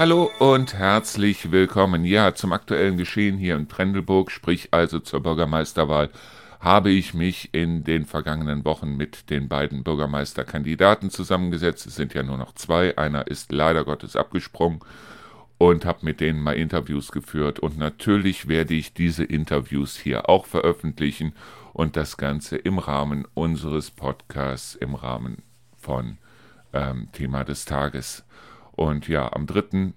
Hallo und herzlich willkommen. Ja, zum aktuellen Geschehen hier in Trendelburg, sprich also zur Bürgermeisterwahl, habe ich mich in den vergangenen Wochen mit den beiden Bürgermeisterkandidaten zusammengesetzt. Es sind ja nur noch zwei. Einer ist leider Gottes abgesprungen und habe mit denen mal Interviews geführt. Und natürlich werde ich diese Interviews hier auch veröffentlichen und das Ganze im Rahmen unseres Podcasts, im Rahmen von ähm, Thema des Tages. Und ja, am 3.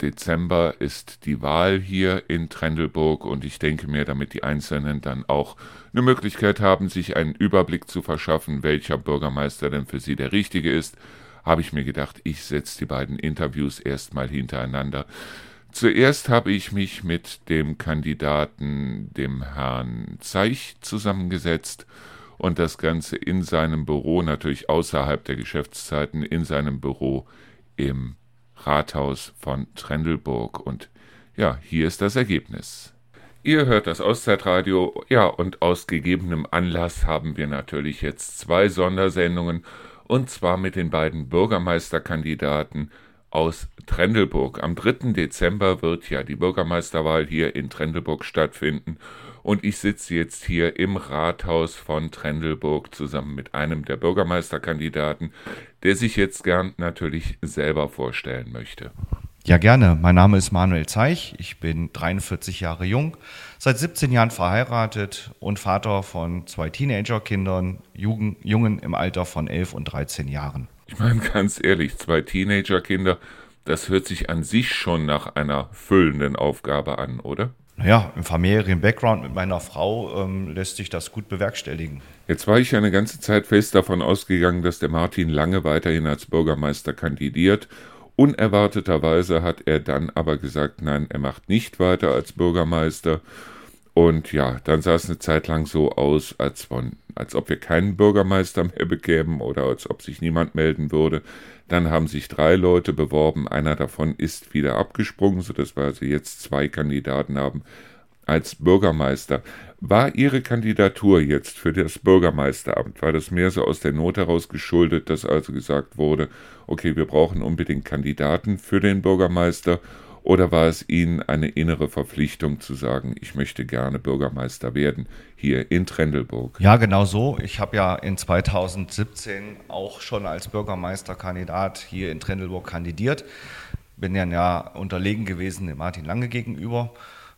Dezember ist die Wahl hier in Trendelburg und ich denke mir, damit die Einzelnen dann auch eine Möglichkeit haben, sich einen Überblick zu verschaffen, welcher Bürgermeister denn für sie der richtige ist, habe ich mir gedacht, ich setze die beiden Interviews erstmal hintereinander. Zuerst habe ich mich mit dem Kandidaten, dem Herrn Zeich, zusammengesetzt und das Ganze in seinem Büro, natürlich außerhalb der Geschäftszeiten, in seinem Büro im Rathaus von Trendelburg. Und ja, hier ist das Ergebnis. Ihr hört das Auszeitradio, ja, und aus gegebenem Anlass haben wir natürlich jetzt zwei Sondersendungen, und zwar mit den beiden Bürgermeisterkandidaten aus Trendelburg. Am 3. Dezember wird ja die Bürgermeisterwahl hier in Trendelburg stattfinden und ich sitze jetzt hier im Rathaus von Trendelburg zusammen mit einem der Bürgermeisterkandidaten, der sich jetzt gern natürlich selber vorstellen möchte. Ja, gerne. Mein Name ist Manuel Zeich. Ich bin 43 Jahre jung, seit 17 Jahren verheiratet und Vater von zwei Teenagerkindern, Jungen im Alter von 11 und 13 Jahren. Ich meine ganz ehrlich, zwei Teenagerkinder, das hört sich an sich schon nach einer füllenden Aufgabe an, oder? Naja, im familiären Background mit meiner Frau ähm, lässt sich das gut bewerkstelligen. Jetzt war ich eine ganze Zeit fest davon ausgegangen, dass der Martin Lange weiterhin als Bürgermeister kandidiert. Unerwarteterweise hat er dann aber gesagt, nein, er macht nicht weiter als Bürgermeister. Und ja, dann sah es eine Zeit lang so aus, als, von, als ob wir keinen Bürgermeister mehr bekämen oder als ob sich niemand melden würde. Dann haben sich drei Leute beworben. Einer davon ist wieder abgesprungen, sodass wir also jetzt zwei Kandidaten haben als Bürgermeister. War Ihre Kandidatur jetzt für das Bürgermeisteramt, war das mehr so aus der Not heraus geschuldet, dass also gesagt wurde, okay, wir brauchen unbedingt Kandidaten für den Bürgermeister oder war es Ihnen eine innere Verpflichtung zu sagen, ich möchte gerne Bürgermeister werden hier in Trendelburg? Ja, genau so. Ich habe ja in 2017 auch schon als Bürgermeisterkandidat hier in Trendelburg kandidiert. Bin ja, ja unterlegen gewesen dem Martin Lange gegenüber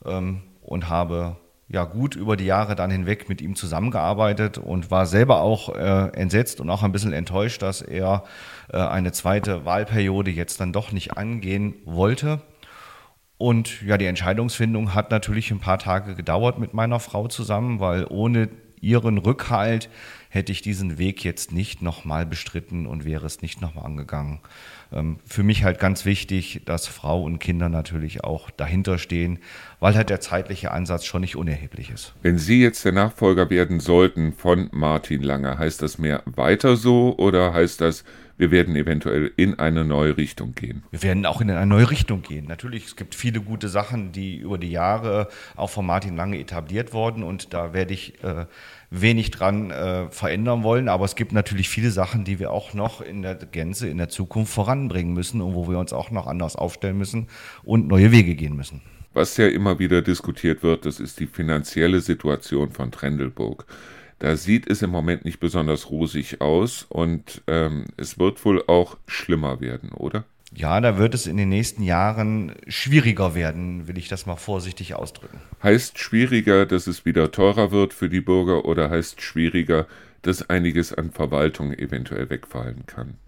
ähm, und habe ja gut über die Jahre dann hinweg mit ihm zusammengearbeitet und war selber auch äh, entsetzt und auch ein bisschen enttäuscht, dass er äh, eine zweite Wahlperiode jetzt dann doch nicht angehen wollte. Und ja, die Entscheidungsfindung hat natürlich ein paar Tage gedauert mit meiner Frau zusammen, weil ohne ihren Rückhalt hätte ich diesen Weg jetzt nicht nochmal bestritten und wäre es nicht nochmal angegangen. Ähm, für mich halt ganz wichtig, dass Frau und Kinder natürlich auch dahinter stehen, weil halt der zeitliche Ansatz schon nicht unerheblich ist. Wenn Sie jetzt der Nachfolger werden sollten von Martin Lange, heißt das mehr weiter so oder heißt das, wir werden eventuell in eine neue Richtung gehen. Wir werden auch in eine neue Richtung gehen. Natürlich, es gibt viele gute Sachen, die über die Jahre auch von Martin Lange etabliert wurden und da werde ich äh, wenig dran äh, verändern wollen. Aber es gibt natürlich viele Sachen, die wir auch noch in der Gänze in der Zukunft voranbringen müssen und wo wir uns auch noch anders aufstellen müssen und neue Wege gehen müssen. Was ja immer wieder diskutiert wird, das ist die finanzielle Situation von Trendelburg. Da sieht es im Moment nicht besonders rosig aus und ähm, es wird wohl auch schlimmer werden, oder? Ja, da wird es in den nächsten Jahren schwieriger werden, will ich das mal vorsichtig ausdrücken. Heißt schwieriger, dass es wieder teurer wird für die Bürger oder heißt schwieriger, dass einiges an Verwaltung eventuell wegfallen kann?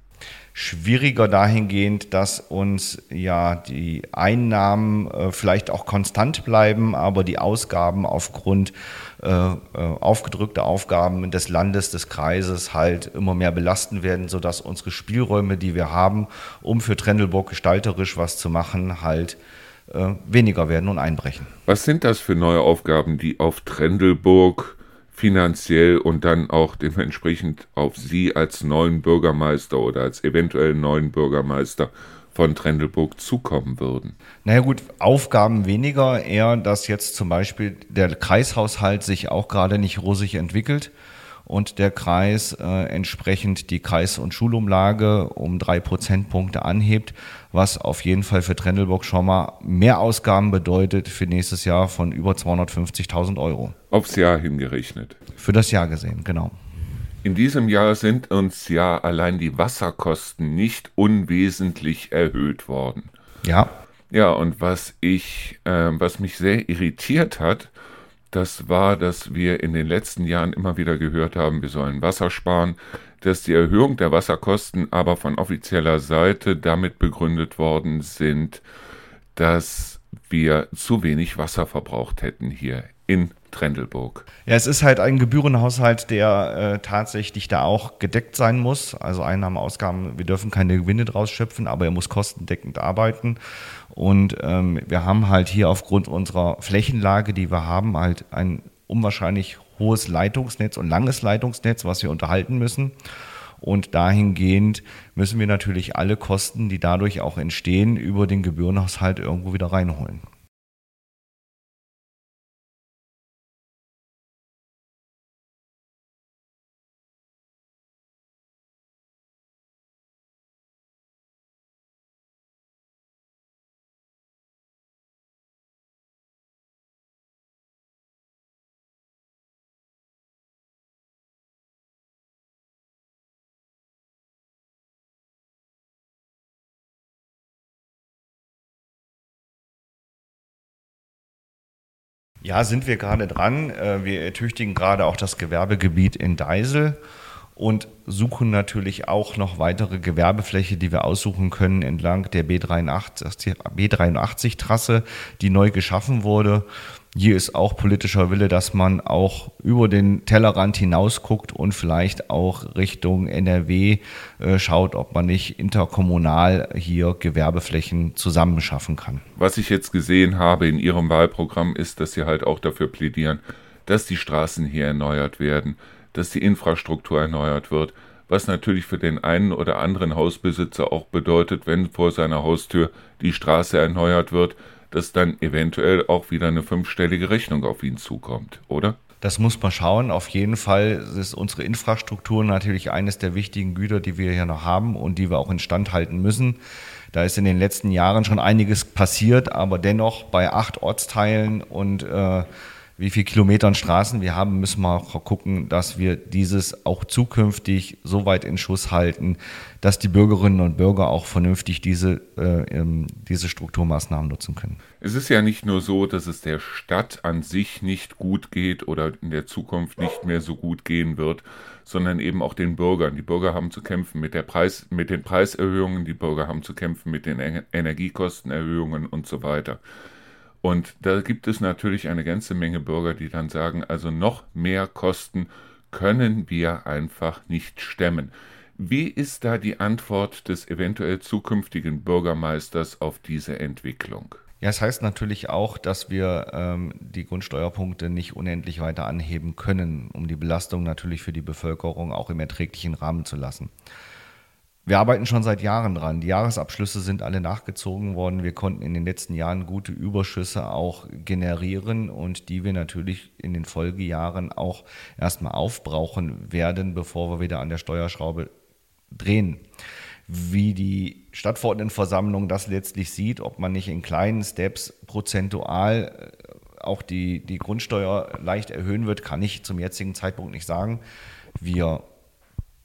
Schwieriger dahingehend, dass uns ja die Einnahmen äh, vielleicht auch konstant bleiben, aber die Ausgaben aufgrund äh, äh, aufgedrückter Aufgaben des Landes, des Kreises halt immer mehr belasten werden, sodass unsere Spielräume, die wir haben, um für Trendelburg gestalterisch was zu machen, halt äh, weniger werden und einbrechen. Was sind das für neue Aufgaben, die auf Trendelburg finanziell und dann auch dementsprechend auf Sie als neuen Bürgermeister oder als eventuell neuen Bürgermeister von Trendelburg zukommen würden? Naja gut, Aufgaben weniger, eher, dass jetzt zum Beispiel der Kreishaushalt sich auch gerade nicht rosig entwickelt und der Kreis äh, entsprechend die Kreis- und Schulumlage um drei Prozentpunkte anhebt, was auf jeden Fall für Trendelburg schon mal mehr Ausgaben bedeutet für nächstes Jahr von über 250.000 Euro. Aufs Jahr hingerechnet. Für das Jahr gesehen, genau. In diesem Jahr sind uns ja allein die Wasserkosten nicht unwesentlich erhöht worden. Ja. Ja, und was ich, äh, was mich sehr irritiert hat, das war, dass wir in den letzten Jahren immer wieder gehört haben, wir sollen Wasser sparen, dass die Erhöhung der Wasserkosten aber von offizieller Seite damit begründet worden sind, dass wir zu wenig Wasser verbraucht hätten hier in Trendelburg. Ja, es ist halt ein Gebührenhaushalt, der äh, tatsächlich da auch gedeckt sein muss. Also Einnahmen, Ausgaben, wir dürfen keine Gewinne draus schöpfen, aber er muss kostendeckend arbeiten. Und ähm, wir haben halt hier aufgrund unserer Flächenlage, die wir haben, halt ein unwahrscheinlich hohes Leitungsnetz und langes Leitungsnetz, was wir unterhalten müssen. Und dahingehend müssen wir natürlich alle Kosten, die dadurch auch entstehen, über den Gebührenhaushalt irgendwo wieder reinholen. Ja, sind wir gerade dran. Äh, wir ertüchtigen gerade auch das Gewerbegebiet in Deisel und suchen natürlich auch noch weitere Gewerbefläche, die wir aussuchen können entlang der B83-Trasse, die neu geschaffen wurde hier ist auch politischer Wille, dass man auch über den Tellerrand hinaus guckt und vielleicht auch Richtung NRW äh, schaut, ob man nicht interkommunal hier Gewerbeflächen zusammenschaffen kann. Was ich jetzt gesehen habe in Ihrem Wahlprogramm ist, dass Sie halt auch dafür plädieren, dass die Straßen hier erneuert werden, dass die Infrastruktur erneuert wird, was natürlich für den einen oder anderen Hausbesitzer auch bedeutet, wenn vor seiner Haustür die Straße erneuert wird, dass dann eventuell auch wieder eine fünfstellige Rechnung auf ihn zukommt, oder? Das muss man schauen. Auf jeden Fall ist unsere Infrastruktur natürlich eines der wichtigen Güter, die wir hier noch haben und die wir auch instand halten müssen. Da ist in den letzten Jahren schon einiges passiert, aber dennoch bei acht Ortsteilen und äh, wie viele Kilometern Straßen wir haben, müssen wir auch gucken, dass wir dieses auch zukünftig so weit in Schuss halten, dass die Bürgerinnen und Bürger auch vernünftig diese, äh, ähm, diese Strukturmaßnahmen nutzen können. Es ist ja nicht nur so, dass es der Stadt an sich nicht gut geht oder in der Zukunft nicht mehr so gut gehen wird, sondern eben auch den Bürgern. Die Bürger haben zu kämpfen mit, der Preis, mit den Preiserhöhungen, die Bürger haben zu kämpfen mit den Energiekostenerhöhungen und so weiter. Und da gibt es natürlich eine ganze Menge Bürger, die dann sagen, also noch mehr Kosten können wir einfach nicht stemmen. Wie ist da die Antwort des eventuell zukünftigen Bürgermeisters auf diese Entwicklung? Ja, es das heißt natürlich auch, dass wir ähm, die Grundsteuerpunkte nicht unendlich weiter anheben können, um die Belastung natürlich für die Bevölkerung auch im erträglichen Rahmen zu lassen. Wir arbeiten schon seit Jahren dran. Die Jahresabschlüsse sind alle nachgezogen worden. Wir konnten in den letzten Jahren gute Überschüsse auch generieren und die wir natürlich in den Folgejahren auch erstmal aufbrauchen werden, bevor wir wieder an der Steuerschraube drehen. Wie die Stadtverordnetenversammlung das letztlich sieht, ob man nicht in kleinen Steps prozentual äh, auch die, die Grundsteuer leicht erhöhen wird, kann ich zum jetzigen Zeitpunkt nicht sagen. Wir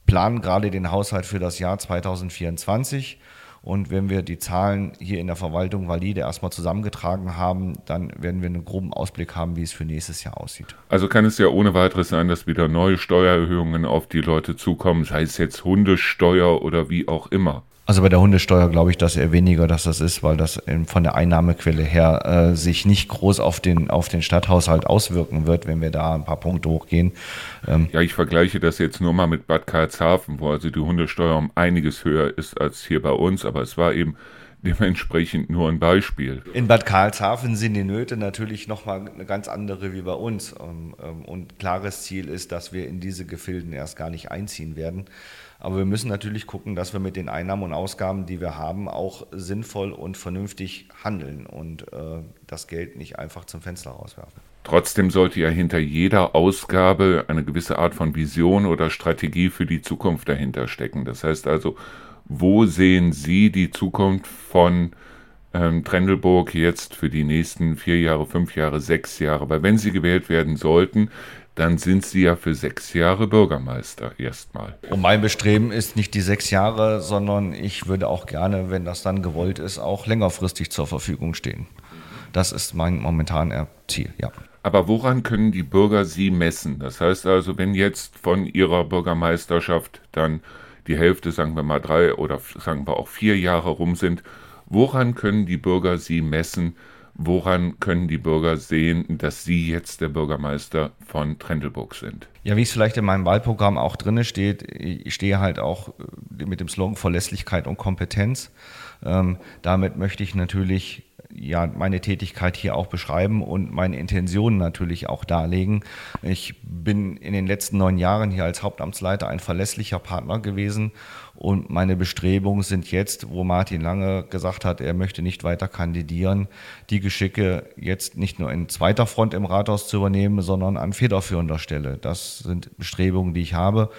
planen gerade den Haushalt für das Jahr 2024. Und wenn wir die Zahlen hier in der Verwaltung valide erstmal zusammengetragen haben, dann werden wir einen groben Ausblick haben, wie es für nächstes Jahr aussieht. Also kann es ja ohne weiteres sein, dass wieder neue Steuererhöhungen auf die Leute zukommen, sei es jetzt Hundesteuer oder wie auch immer. Also bei der Hundesteuer glaube ich, dass eher weniger, dass das ist, weil das von der Einnahmequelle her äh, sich nicht groß auf den, auf den Stadthaushalt auswirken wird, wenn wir da ein paar Punkte hochgehen. Ähm ja, ich vergleiche das jetzt nur mal mit Bad Karlshafen, wo also die Hundesteuer um einiges höher ist als hier bei uns, aber es war eben dementsprechend nur ein Beispiel. In Bad Karlshafen sind die Nöte natürlich nochmal eine ganz andere wie bei uns. Ähm, ähm, und klares Ziel ist, dass wir in diese Gefilden erst gar nicht einziehen werden. Aber wir müssen natürlich gucken, dass wir mit den Einnahmen und Ausgaben, die wir haben, auch sinnvoll und vernünftig handeln und äh, das Geld nicht einfach zum Fenster rauswerfen. Trotzdem sollte ja hinter jeder Ausgabe eine gewisse Art von Vision oder Strategie für die Zukunft dahinter stecken. Das heißt also, wo sehen Sie die Zukunft von ähm, Trendelburg jetzt für die nächsten vier Jahre, fünf Jahre, sechs Jahre? Weil wenn Sie gewählt werden sollten, dann sind Sie ja für sechs Jahre Bürgermeister erstmal. Und mein Bestreben ist nicht die sechs Jahre, sondern ich würde auch gerne, wenn das dann gewollt ist, auch längerfristig zur Verfügung stehen. Das ist mein momentaner Ziel, ja. Aber woran können die Bürger Sie messen? Das heißt also, wenn jetzt von Ihrer Bürgermeisterschaft dann die Hälfte, sagen wir mal drei oder sagen wir auch vier Jahre rum sind, woran können die Bürger Sie messen? Woran können die Bürger sehen, dass Sie jetzt der Bürgermeister von Trendelburg sind? Ja, wie es vielleicht in meinem Wahlprogramm auch drin steht, ich stehe halt auch mit dem Slogan Verlässlichkeit und Kompetenz. Ähm, damit möchte ich natürlich ja, meine Tätigkeit hier auch beschreiben und meine Intentionen natürlich auch darlegen. Ich bin in den letzten neun Jahren hier als Hauptamtsleiter ein verlässlicher Partner gewesen und meine Bestrebungen sind jetzt, wo Martin Lange gesagt hat, er möchte nicht weiter kandidieren, die Geschicke jetzt nicht nur in zweiter Front im Rathaus zu übernehmen, sondern an federführender Stelle. Das sind Bestrebungen, die ich habe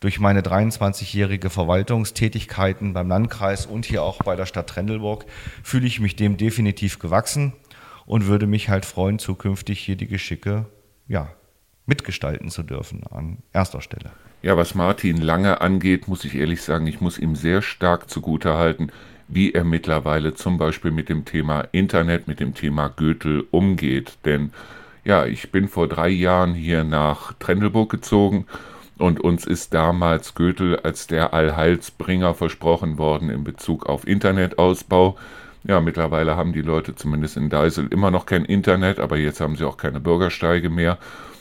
durch meine 23-jährige Verwaltungstätigkeiten beim Landkreis und hier auch bei der Stadt Trendelburg fühle ich mich dem definitiv gewachsen und würde mich halt freuen, zukünftig hier die Geschicke ja, mitgestalten zu dürfen an erster Stelle. Ja, was Martin Lange angeht, muss ich ehrlich sagen, ich muss ihm sehr stark zugutehalten, wie er mittlerweile zum Beispiel mit dem Thema Internet, mit dem Thema Goethe umgeht. Denn ja, ich bin vor drei Jahren hier nach Trendelburg gezogen und uns ist damals Goethe als der Allheilsbringer versprochen worden in Bezug auf Internetausbau. Ja, mittlerweile haben die Leute zumindest in Deisel immer noch kein Internet, aber jetzt haben sie auch keine Bürgersteige mehr.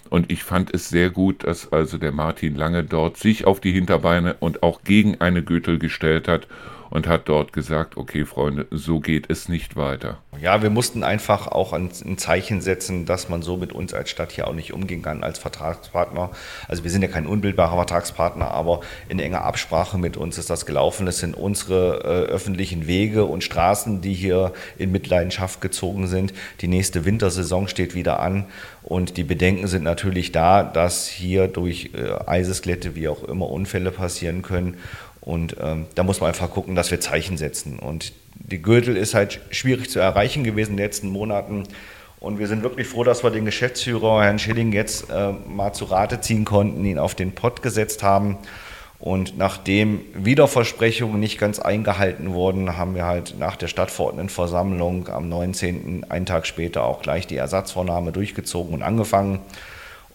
Und ich fand es sehr gut, dass also der Martin Lange dort sich auf die Hinterbeine und auch gegen eine Götel gestellt hat und hat dort gesagt, okay Freunde, so geht es nicht weiter. Ja, wir mussten einfach auch ein, Zeichen setzen, dass man so mit uns als Stadt hier auch nicht umgehen kann als Vertragspartner. Also wir sind ja kein unbildbarer Vertragspartner, aber in enger Absprache mit uns ist das gelaufen. Es sind unsere äh, öffentlichen Wege und Straßen, die hier in Mitleidenschaft gezogen sind. Die nächste Wintersaison steht wieder an und die Bedenken sind natürlich da, dass hier durch äh, Eisesglätte, wie auch immer, Unfälle passieren können. Und ähm, da muss man einfach gucken, dass wir Zeichen setzen. Und die Gürtel ist halt schwierig zu erreichen gewesen in den letzten Monaten. Und wir sind wirklich froh, dass wir den Geschäftsführer, Herrn Schilling, jetzt äh, mal zu Rate ziehen konnten, ihn auf den Pott gesetzt haben. Und nachdem Wiederversprechungen nicht ganz eingehalten wurden, haben wir halt nach der Stadtverordnetenversammlung am 19., einen Tag später, auch gleich die Ersatzvornahme durchgezogen und angefangen.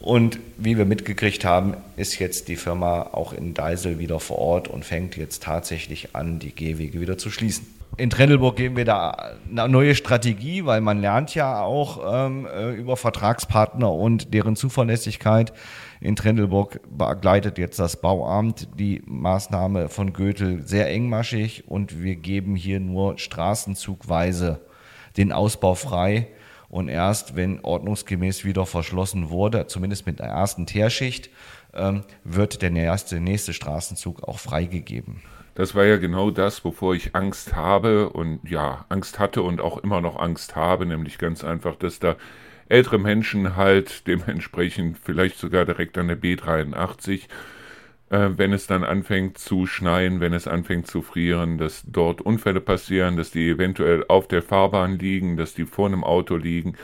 Und wie wir mitgekriegt haben, ist jetzt die Firma auch in Deisel wieder vor Ort und fängt jetzt tatsächlich an, die Gehwege wieder zu schließen. In Trendelburg geben wir da eine neue Strategie, weil man lernt ja auch ähm, äh, über Vertragspartner und deren Zuverlässigkeit. In Trendelburg begleitet jetzt das Bauamt die Maßnahme von Götel sehr engmaschig und wir geben hier nur straßenzugweise den Ausbau frei und erst, wenn ordnungsgemäß wieder verschlossen wurde, zumindest mit der ersten Teerschicht, ähm, wird der nächste, nächste Straßenzug auch freigegeben. Das war ja genau das, wovor ich Angst habe und ja, Angst hatte und auch immer noch Angst habe, nämlich ganz einfach, dass da ältere Menschen halt dementsprechend vielleicht sogar direkt an der B83 äh, wenn es dann anfängt zu schneien, wenn es anfängt zu frieren, dass dort Unfälle passieren, dass die eventuell auf der Fahrbahn liegen, dass die vor einem Auto liegen,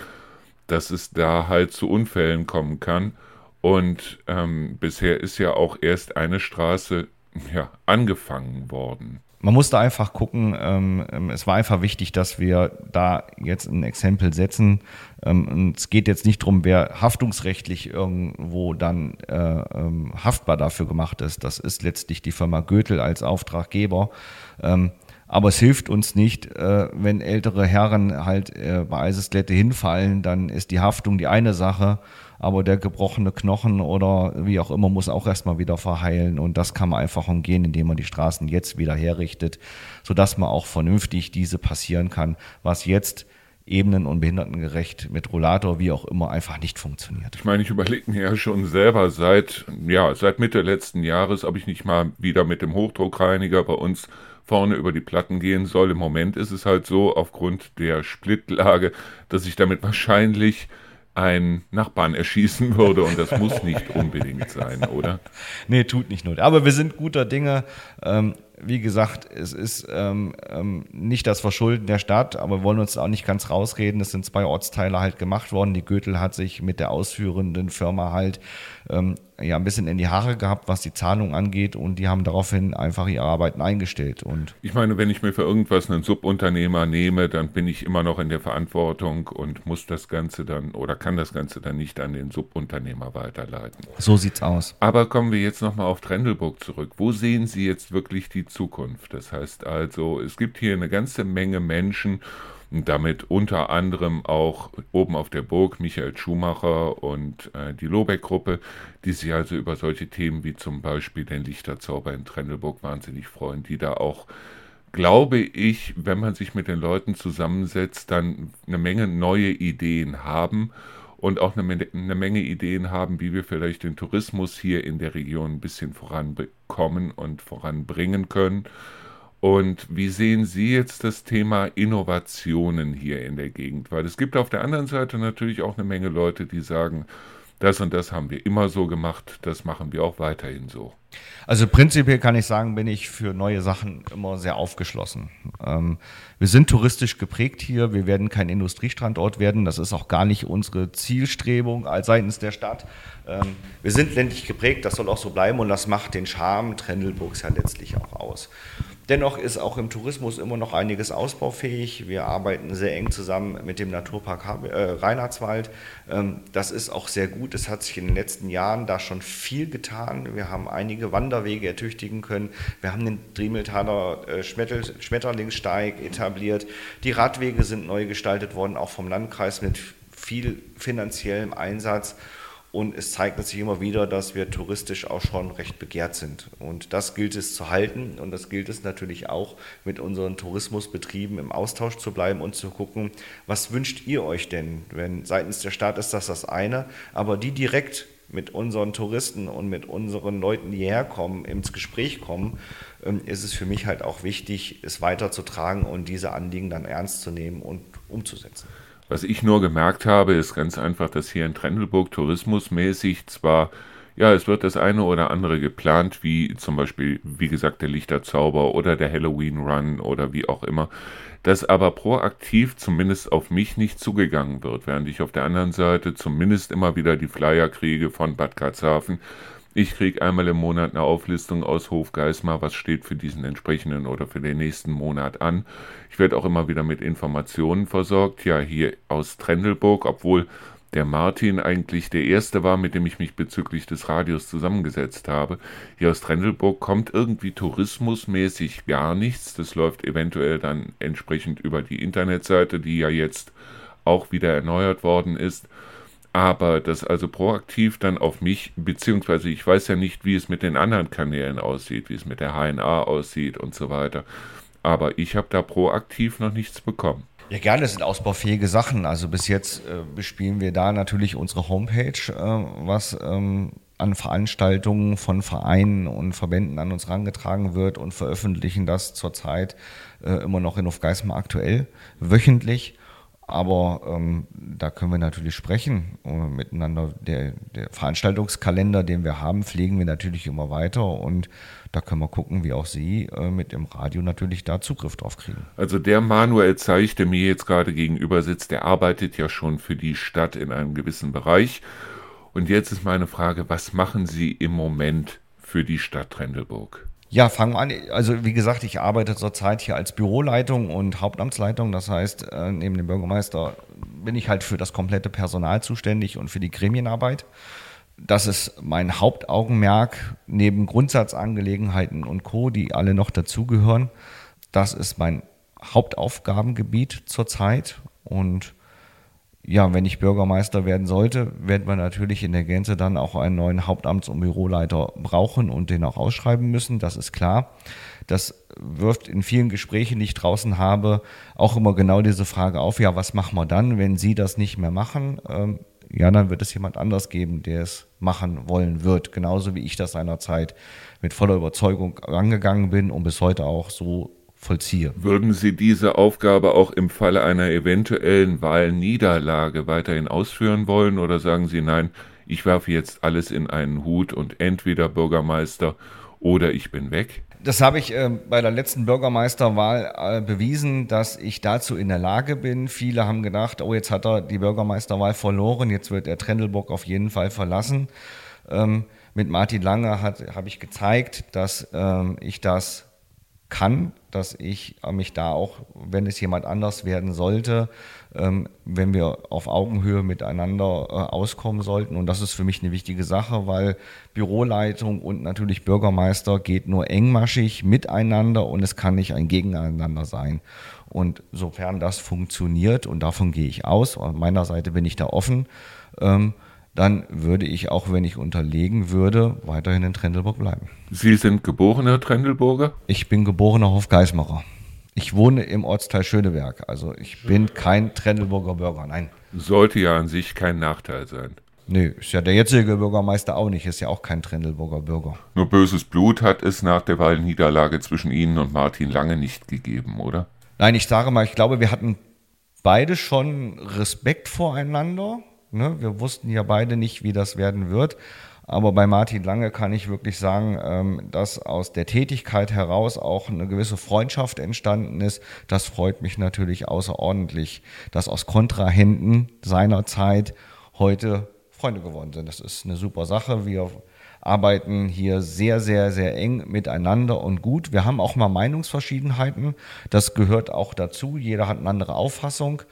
dass es da halt zu Unfällen kommen kann. Und ähm, bisher ist ja auch erst eine Straße ja, angefangen worden man musste einfach gucken, ähm, ähm, es war einfach wichtig, dass wir da jetzt ein Exempel setzen. Ähm, es geht jetzt nicht darum, wer haftungsrechtlich irgendwo dann äh, ähm, haftbar dafür gemacht ist. Das ist letztlich die Firma Götel als Auftraggeber. Ähm, aber es hilft uns nicht, äh, wenn ältere Herren halt äh, bei Eisesglätte hinfallen, dann ist die Haftung die eine Sache aber der gebrochene Knochen oder wie auch immer muss auch erstmal wieder verheilen und das kann man einfach umgehen, indem man die Straßen jetzt wieder herrichtet, sodass man auch vernünftig diese passieren kann, was jetzt ebenen- und behindertengerecht mit Rollator, wie auch immer, einfach nicht funktioniert. Ich meine, ich überlege mir ja schon selber seit, ja, seit Mitte letzten Jahres, ob ich nicht mal wieder mit dem Hochdruckreiniger bei uns vorne über die Platten gehen soll. Im Moment ist es halt so, aufgrund der Splitlage, dass ich damit wahrscheinlich einen Nachbarn erschießen würde und das muss nicht unbedingt sein, oder? Nee, tut nicht nur. Aber wir sind guter Dinge. Ähm, wie gesagt, es ist ähm, ähm, nicht das Verschulden der Stadt, aber wir wollen uns auch nicht ganz rausreden. Es sind zwei Ortsteile halt gemacht worden. Die Götel hat sich mit der ausführenden Firma halt ähm, ja ein bisschen in die Haare gehabt, was die Zahlung angeht und die haben daraufhin einfach ihre Arbeiten eingestellt. Und ich meine, wenn ich mir für irgendwas einen Subunternehmer nehme, dann bin ich immer noch in der Verantwortung und muss das Ganze dann oder kann das Ganze dann nicht an den Subunternehmer weiterleiten. So sieht's aus. Aber kommen wir jetzt nochmal auf Trendelburg zurück. Wo sehen Sie jetzt wirklich die Zukunft? Das heißt also, es gibt hier eine ganze Menge Menschen, und damit unter anderem auch oben auf der Burg Michael Schumacher und äh, die Lobeck-Gruppe, die sich also über solche Themen wie zum Beispiel den Lichterzauber in Trendelburg wahnsinnig freuen, die da auch glaube ich, wenn man sich mit den Leuten zusammensetzt, dann eine Menge neue Ideen haben und auch eine, eine, Menge Ideen haben, wie wir vielleicht den Tourismus hier in der Region ein bisschen voranbekommen und voranbringen können. Und wie sehen Sie jetzt das Thema Innovationen hier in der Gegend? Weil es gibt auf der anderen Seite natürlich auch eine Menge Leute, die sagen, das und das haben wir immer so gemacht, das machen wir auch weiterhin so. Also prinzipiell kann ich sagen, bin ich für neue Sachen immer sehr aufgeschlossen. Ähm, wir sind touristisch geprägt hier, wir werden kein Industriestandort werden, das ist auch gar nicht unsere Zielstrebung seitens der Stadt. Ähm, wir sind ländlich geprägt, das soll auch so bleiben und das macht den Charme Trendelburgs ja letztlich auch aus. Dennoch ist auch im Tourismus immer noch einiges ausbaufähig. Wir arbeiten sehr eng zusammen mit dem Naturpark äh, Reinhardswald. Ähm, das ist auch sehr gut. Es hat sich in den letzten Jahren da schon viel getan. Wir haben einige Wanderwege ertüchtigen können. Wir haben den Driemeltaler äh, Schmetterlingssteig etabliert. Die Radwege sind neu gestaltet worden, auch vom Landkreis mit viel finanziellem Einsatz. Und es zeigt sich immer wieder, dass wir touristisch auch schon recht begehrt sind. Und das gilt es zu halten. Und das gilt es natürlich auch, mit unseren Tourismusbetrieben im Austausch zu bleiben und zu gucken, was wünscht ihr euch denn? Wenn seitens der Stadt ist das das eine, aber die direkt mit unseren Touristen und mit unseren Leuten, die hierher kommen, ins Gespräch kommen, ähm, ist es für mich halt auch wichtig, es weiterzutragen und diese Anliegen dann ernst zu nehmen und umzusetzen. Was ich nur gemerkt habe, ist ganz einfach, dass hier in Trendelburg tourismusmäßig zwar, ja, es wird das eine oder andere geplant, wie zum Beispiel, wie gesagt, der Lichterzauber oder der Halloween Run oder wie auch immer, dass aber proaktiv zumindest auf mich nicht zugegangen wird, während ich auf der anderen Seite zumindest immer wieder die Flyer kriege von Bad Karlshafen, ich kriege einmal im Monat eine Auflistung aus Hofgeismar, was steht für diesen entsprechenden oder für den nächsten Monat an. Ich werde auch immer wieder mit Informationen versorgt. Ja, hier aus Trendelburg, obwohl der Martin eigentlich der erste war, mit dem ich mich bezüglich des Radios zusammengesetzt habe. Hier aus Trendelburg kommt irgendwie tourismusmäßig gar nichts. Das läuft eventuell dann entsprechend über die Internetseite, die ja jetzt auch wieder erneuert worden ist aber das also proaktiv dann auf mich, beziehungsweise ich weiß ja nicht, wie es mit den anderen Kanälen aussieht, wie es mit der HNA aussieht und so weiter. Aber ich habe da proaktiv noch nichts bekommen. Ja, gerne, das sind ausbaufähige Sachen. Also bis jetzt äh, bespielen wir da natürlich unsere Homepage, äh, was ähm, an Veranstaltungen von Vereinen und Verbänden an uns herangetragen wird und veröffentlichen das zurzeit äh, immer noch in Aufgeismar aktuell wöchentlich. Aber ähm, da können wir natürlich sprechen äh, miteinander. Der, der, Veranstaltungskalender, den wir haben, pflegen wir natürlich immer weiter und da können wir gucken, wie auch Sie äh, mit dem Radio natürlich da Zugriff drauf kriegen. Also der Manuel Zeich, der mir jetzt gerade gegenüber sitzt, der arbeitet ja schon für die Stadt in einem gewissen Bereich. Und jetzt ist meine Frage, was machen Sie im Moment für die Stadt Trendelburg? Ja, fangen wir an. Also wie gesagt, ich arbeite zurzeit hier als Büroleitung und Hauptamtsleitung. Das heißt, äh, neben dem Bürgermeister bin ich halt für das komplette Personal zuständig und für die Gremienarbeit. Das ist mein Hauptaugenmerk neben Grundsatzangelegenheiten und Co., die alle noch dazugehören. Das ist mein Hauptaufgabengebiet zurzeit und ja, wenn ich Bürgermeister werden sollte, werden wir natürlich in der Gänze dann auch einen neuen Hauptamts- und Büroleiter brauchen und den auch ausschreiben müssen. Das ist klar. Das wirft in vielen Gesprächen, die ich draußen habe, auch immer genau diese Frage auf, ja, was machen wir dann, wenn Sie das nicht mehr machen? Ähm, ja, dann wird es jemand anders geben, der es machen wollen wird. Genauso wie ich das seinerzeit mit voller Überzeugung angegangen bin und bis heute auch so vollziehe. Würden Sie diese Aufgabe auch im Falle einer eventuellen Wahlniederlage weiterhin ausführen wollen oder sagen Sie nein, ich werfe jetzt alles in einen Hut und entweder Bürgermeister oder ich bin weg? Das habe ich äh, bei der letzten Bürgermeisterwahl äh, bewiesen, dass ich dazu in der Lage bin. Viele haben gedacht, oh, jetzt hat er die Bürgermeisterwahl verloren, jetzt wird er Trendelburg auf jeden Fall verlassen. Ähm, mit Martin Lange habe ich gezeigt, dass ähm, ich das kann, dass ich mich da auch, wenn es jemand anders werden sollte, ähm, wenn wir auf Augenhöhe miteinander äh, auskommen sollten. Und das ist für mich eine wichtige Sache, weil Büroleitung und natürlich Bürgermeister geht nur engmaschig miteinander und es kann nicht ein Gegeneinander sein. Und sofern das funktioniert, und davon gehe ich aus, von meiner Seite bin ich da offen, ähm, dann würde ich, auch wenn ich unterlegen würde, weiterhin in Trendelburg bleiben. Sie sind geborener Trendelburger? Ich bin geborener Hofgeismacher. Ich wohne im Ortsteil Schöneberg. Also ich bin kein Trendelburger Bürger, nein. Sollte ja an sich kein Nachteil sein. Nee, ist ja der jetzige Bürgermeister auch nicht, ist ja auch kein Trendelburger Bürger. Nur böses Blut hat es nach der Wahlniederlage zwischen Ihnen und Martin Lange nicht gegeben, oder? Nein, ich sage mal, ich glaube, wir hatten beide schon Respekt voreinander. Ne? Wir wussten ja beide nicht, wie das werden wird. Aber bei Martin Lange kann ich wirklich sagen, ähm, dass aus der Tätigkeit heraus auch eine gewisse Freundschaft entstanden ist. Das freut mich natürlich außerordentlich, dass aus Kontrahenten seiner Zeit heute Freunde geworden sind. Das ist eine super Sache. Wir arbeiten hier sehr, sehr, sehr eng miteinander und gut. Wir haben auch mal Meinungsverschiedenheiten. Das gehört auch dazu. Jeder hat eine andere Auffassung.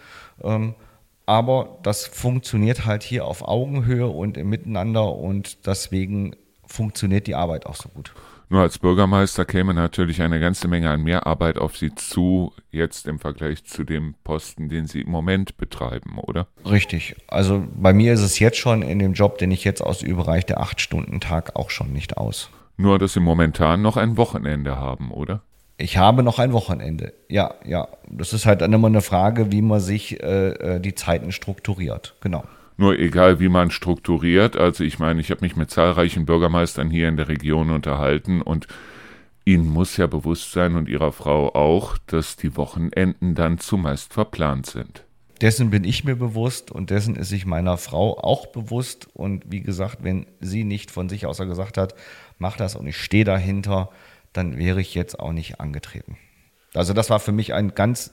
Aber das funktioniert halt hier auf Augenhöhe und im Miteinander und deswegen funktioniert die Arbeit auch so gut. Nur als Bürgermeister käme natürlich eine ganze Menge an Mehrarbeit auf Sie zu, jetzt im Vergleich zu dem Posten, den Sie im Moment betreiben, oder? Richtig. Also bei mir ist es jetzt schon in dem Job, den ich jetzt ausübe, reicht der Acht-Stunden-Tag auch schon nicht aus. Nur, dass Sie momentan noch ein Wochenende haben, oder? Ich habe noch ein Wochenende. Ja, ja. Das ist halt dann immer eine Frage, wie man sich äh, äh, die Zeiten strukturiert. Genau. Nur egal, wie man strukturiert. Also ich meine, ich habe mich mit zahlreichen Bürgermeistern hier in der Region unterhalten und Ihnen muss ja bewusst sein und Ihrer Frau auch, dass die Wochenenden dann zumeist verplant sind. Dessen bin ich mir bewusst und dessen ist sich meiner Frau auch bewusst. Und wie gesagt, wenn sie nicht von sich aus gesagt hat, mach das und ich stehe dahinter, dann wäre ich jetzt auch nicht angetreten. Also das war für mich ein ganz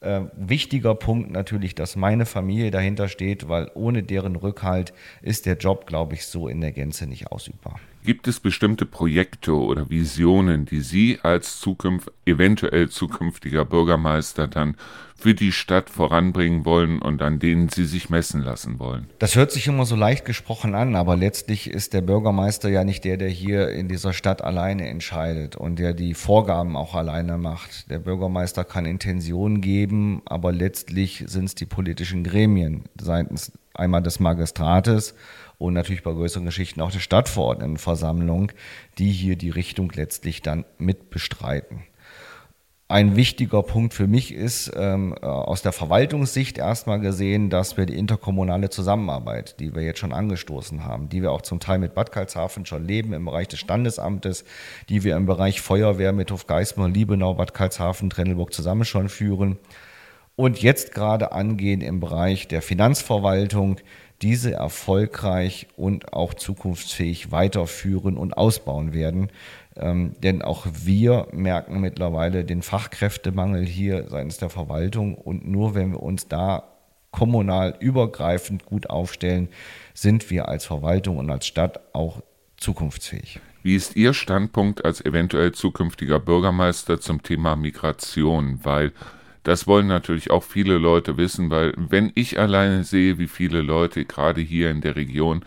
äh, wichtiger Punkt natürlich, dass meine Familie dahinter steht, weil ohne deren Rückhalt ist der Job, glaube ich, so in der Gänze nicht ausübbar. Gibt es bestimmte Projekte oder Visionen, die Sie als Zukunft, eventuell zukünftiger Bürgermeister dann für die Stadt voranbringen wollen und an denen Sie sich messen lassen wollen? Das hört sich immer so leicht gesprochen an, aber letztlich ist der Bürgermeister ja nicht der, der hier in dieser Stadt alleine entscheidet und der die Vorgaben auch alleine macht. Der Bürgermeister kann Intentionen geben, aber letztlich sind es die politischen Gremien seitens einmal des Magistrates und natürlich bei größeren Geschichten auch der Stadtverordnetenversammlung, die hier die Richtung letztlich dann mit bestreiten. Ein wichtiger Punkt für mich ist ähm, äh, aus der Verwaltungssicht erstmal gesehen, dass wir die interkommunale Zusammenarbeit, die wir jetzt schon angestoßen haben, die wir auch zum Teil mit Bad Karlshafen schon leben im Bereich des Standesamtes, die wir im Bereich Feuerwehr mit Hofgeismar, Liebenau, Bad Karlshafen, Trennelburg zusammen schon führen und jetzt gerade angehen im Bereich der Finanzverwaltung, diese erfolgreich und auch zukunftsfähig weiterführen und ausbauen werden. Ähm, denn auch wir merken mittlerweile den Fachkräftemangel hier seitens der Verwaltung und nur wenn wir uns da kommunal übergreifend gut aufstellen, sind wir als Verwaltung und als Stadt auch zukunftsfähig. Wie ist Ihr Standpunkt als eventuell zukünftiger Bürgermeister zum Thema Migration? Weil das wollen natürlich auch viele Leute wissen, weil wenn ich alleine sehe, wie viele Leute gerade hier in der Region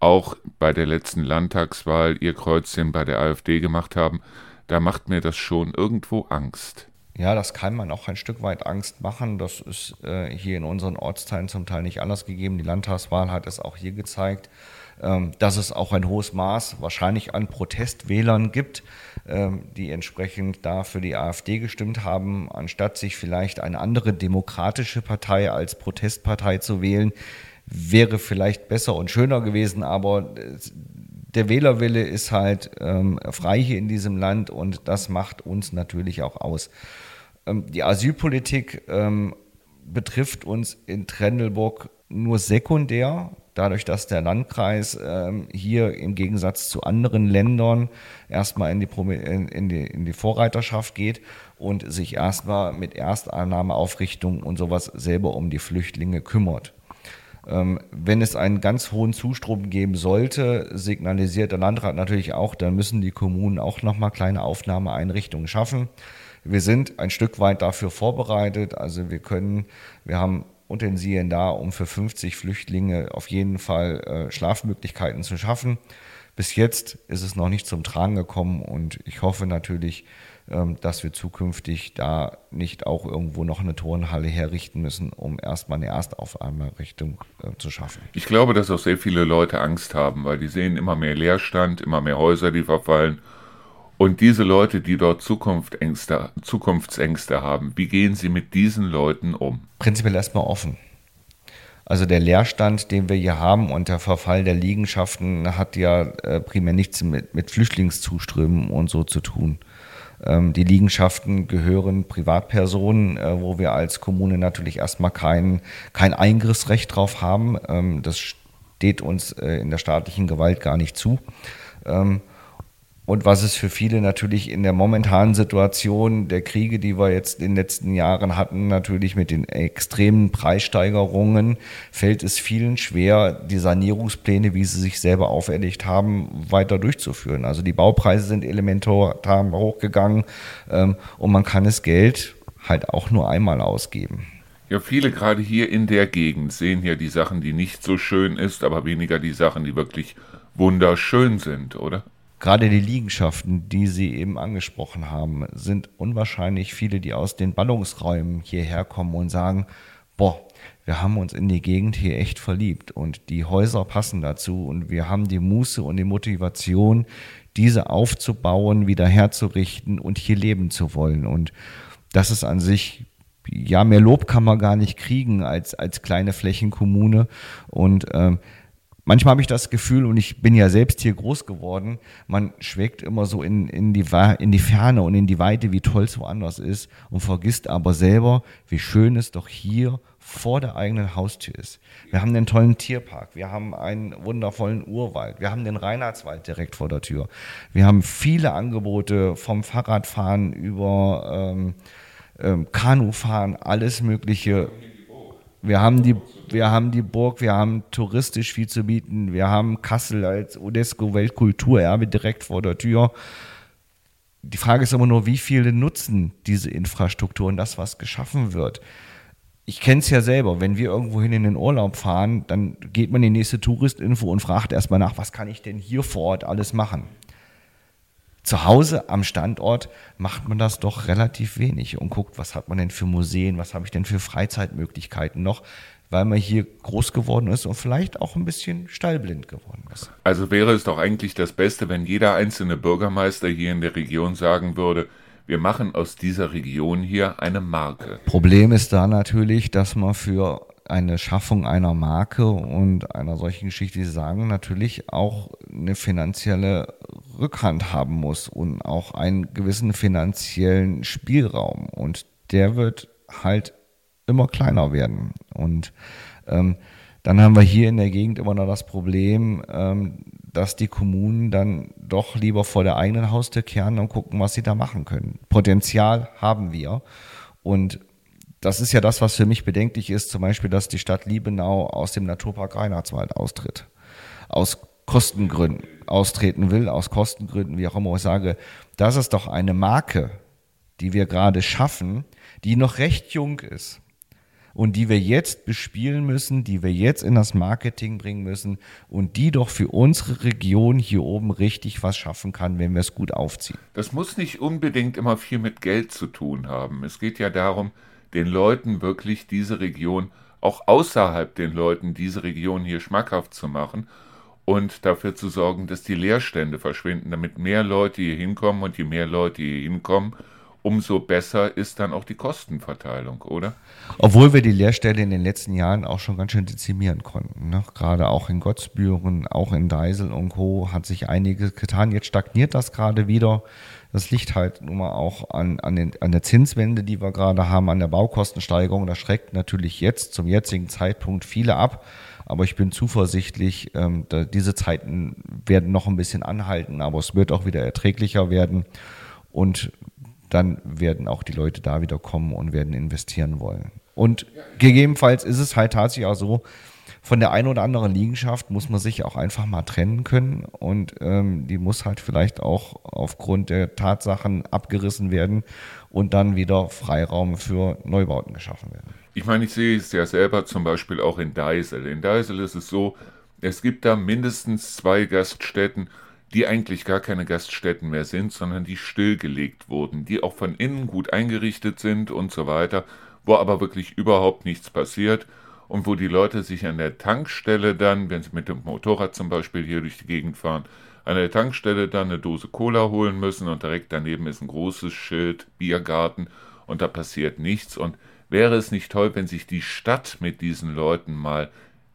auch bei der letzten Landtagswahl ihr Kreuzchen bei der AfD gemacht haben, da macht mir das schon irgendwo Angst. Ja, das kann man auch ein Stück weit Angst machen. Das ist äh, hier in unseren Ortsteilen zum Teil nicht anders gegeben. Die Landtagswahl hat es auch hier gezeigt, dass es auch ein hohes Maß wahrscheinlich an Protestwählern gibt, ähm, die entsprechend da für die AfD gestimmt haben, anstatt sich vielleicht eine andere demokratische Partei als Protestpartei zu wählen, wäre vielleicht besser und schöner gewesen, aber der Wählerwille ist halt ähm, frei hier in diesem Land und das macht uns natürlich auch aus. Ähm, die Asylpolitik ähm, betrifft uns in Trendelburg nur sekundär, dadurch, dass der Landkreis ähm, hier im Gegensatz zu anderen Ländern erstmal in die, in, die, in die Vorreiterschaft geht und sich erstmal mit Erstannahmeaufrichtung und sowas selber um die Flüchtlinge kümmert. Ähm, wenn es einen ganz hohen Zustrom geben sollte, signalisiert der Landrat natürlich auch, dann müssen die Kommunen auch nochmal kleine Aufnahmeeinrichtungen schaffen. Wir sind ein Stück weit dafür vorbereitet. Also wir können, wir haben Utensien da, um für 50 Flüchtlinge auf jeden Fall äh, Schlafmöglichkeiten zu schaffen. Bis jetzt ist es noch nicht zum Tragen gekommen und ich hoffe natürlich, ähm, dass wir zukünftig da nicht auch irgendwo noch eine Turnhalle herrichten müssen, um erstmal eine Erstaufnahmerichtung äh, zu schaffen. Ich glaube, dass auch sehr viele Leute Angst haben, weil die sehen immer mehr Leerstand, immer mehr Häuser, die verfallen. Und diese Leute, die dort Zukunftsängste, Zukunftsängste haben, wie gehen Sie mit diesen Leuten um? Prinzipiell erstmal offen. Also der Leerstand, den wir hier haben und der Verfall der Liegenschaften hat ja äh, primär nichts mit, mit Flüchtlingszuströmen und so zu tun. Ähm, die Liegenschaften gehören Privatpersonen, äh, wo wir als Kommune natürlich erstmal kein, kein Eingriffsrecht drauf haben. Ähm, das steht uns äh, in der staatlichen Gewalt gar nicht zu. Ähm, und was es für viele natürlich in der momentanen Situation der Kriege, die wir jetzt in den letzten Jahren hatten, natürlich mit den extremen Preissteigerungen, fällt es vielen schwer, die Sanierungspläne, wie sie sich selber auferlegt haben, weiter durchzuführen. Also die Baupreise sind elementar hochgegangen ähm, und man kann das Geld halt auch nur einmal ausgeben. Ja, viele gerade hier in der Gegend sehen ja die Sachen, die nicht so schön ist, aber weniger die Sachen, die wirklich wunderschön sind, oder? Gerade die Liegenschaften, die Sie eben angesprochen haben, sind unwahrscheinlich viele, die aus den Ballungsräumen hierher kommen und sagen, boah, wir haben uns in die Gegend hier echt verliebt und die Häuser passen dazu und wir haben die Muße und die Motivation, diese aufzubauen, wieder herzurichten und hier leben zu wollen. Und das ist an sich, ja, mehr Lob kann man gar nicht kriegen als, als kleine Flächenkommune. Und ähm, manchmal habe ich das Gefühl, und ich bin ja selbst hier groß geworden, man schweckt immer so in, in, die, in die Ferne und in die Weite, wie toll es woanders ist und vergisst aber selber, wie schön es doch hier vor der eigenen Haustür ist. Wir haben den tollen Tierpark, wir haben einen wundervollen Urwald, wir haben den Reinhardswald direkt vor der Tür. Wir haben viele Angebote vom Fahrradfahren über ähm, ähm, Kanufahren, alles Mögliche. Wir haben die wir haben die Burg, wir haben touristisch viel zu bieten, wir haben Kassel als UNESCO-Weltkulturerbe direkt vor der Tür. Die Frage ist immer nur, wie viele nutzen diese Infrastruktur und das, was geschaffen wird. Ich kenne es ja selber, wenn wir irgendwo hin in den Urlaub fahren, dann geht man in die nächste Touristinfo und fragt erstmal nach, was kann ich denn hier vor Ort alles machen? Zu Hause am Standort macht man das doch relativ wenig und guckt, was hat man denn für Museen, was habe ich denn für Freizeitmöglichkeiten noch weil man hier groß geworden ist und vielleicht auch ein bisschen stallblind geworden ist. Also wäre es doch eigentlich das Beste, wenn jeder einzelne Bürgermeister hier in der Region sagen würde, wir machen aus dieser Region hier eine Marke. Problem ist da natürlich, dass man für eine Schaffung einer Marke und einer solchen Geschichte, sagen, natürlich auch eine finanzielle Rückhand haben muss und auch einen gewissen finanziellen Spielraum. Und der wird halt immer kleiner werden. Und ähm, dann haben wir hier in der Gegend immer noch das Problem, ähm, dass die Kommunen dann doch lieber vor der eigenen Haustür kehren und gucken, was sie da machen können. Potenzial haben wir. Und das ist ja das, was für mich bedenklich ist, zum Beispiel, dass die Stadt Liebenau aus dem Naturpark Reinhardswald austritt. Aus Kostengründen austreten will, aus Kostengründen, wie auch immer ich sage, das ist doch eine Marke, die wir gerade schaffen, die noch recht jung ist und die wir jetzt bespielen müssen, die wir jetzt in das Marketing bringen müssen und die doch für unsere Region hier oben richtig was schaffen kann, wenn wir es gut aufziehen. Das muss nicht unbedingt immer viel mit Geld zu tun haben. Es geht ja darum, den Leuten wirklich diese Region, auch außerhalb den Leuten diese Region hier schmackhaft zu machen und dafür zu sorgen, dass die Leerstände verschwinden, damit mehr Leute hier hinkommen und je mehr Leute hier hinkommen, umso besser ist dann auch die Kostenverteilung, oder? Obwohl wir die Lehrstelle in den letzten Jahren auch schon ganz schön dezimieren konnten. Ne? Gerade auch in Gottsbüren, auch in Deisel und Co. hat sich einiges getan. Jetzt stagniert das gerade wieder. Das liegt halt nun mal auch an, an, den, an der Zinswende, die wir gerade haben, an der Baukostensteigerung. Das schreckt natürlich jetzt zum jetzigen Zeitpunkt viele ab. Aber ich bin zuversichtlich, ähm, diese Zeiten werden noch ein bisschen anhalten, aber es wird auch wieder erträglicher werden. Und dann werden auch die Leute da wieder kommen und werden investieren wollen. Und gegebenenfalls ist es halt tatsächlich auch so, von der einen oder anderen Liegenschaft muss man sich auch einfach mal trennen können und ähm, die muss halt vielleicht auch aufgrund der Tatsachen abgerissen werden und dann wieder Freiraum für Neubauten geschaffen werden. Ich meine, ich sehe es ja selber zum Beispiel auch in Deisel. In Deisel ist es so, es gibt da mindestens zwei Gaststätten, die eigentlich gar keine Gaststätten mehr sind, sondern die stillgelegt wurden, die auch von innen gut eingerichtet sind und so weiter, wo aber wirklich überhaupt nichts passiert und wo die Leute sich an der Tankstelle dann, wenn sie mit dem Motorrad zum Beispiel hier durch die Gegend fahren, an der Tankstelle dann eine Dose Cola holen müssen und direkt daneben ist ein großes Schild Biergarten und da passiert nichts. Und wäre es nicht toll, wenn sich die Stadt mit diesen Leuten mal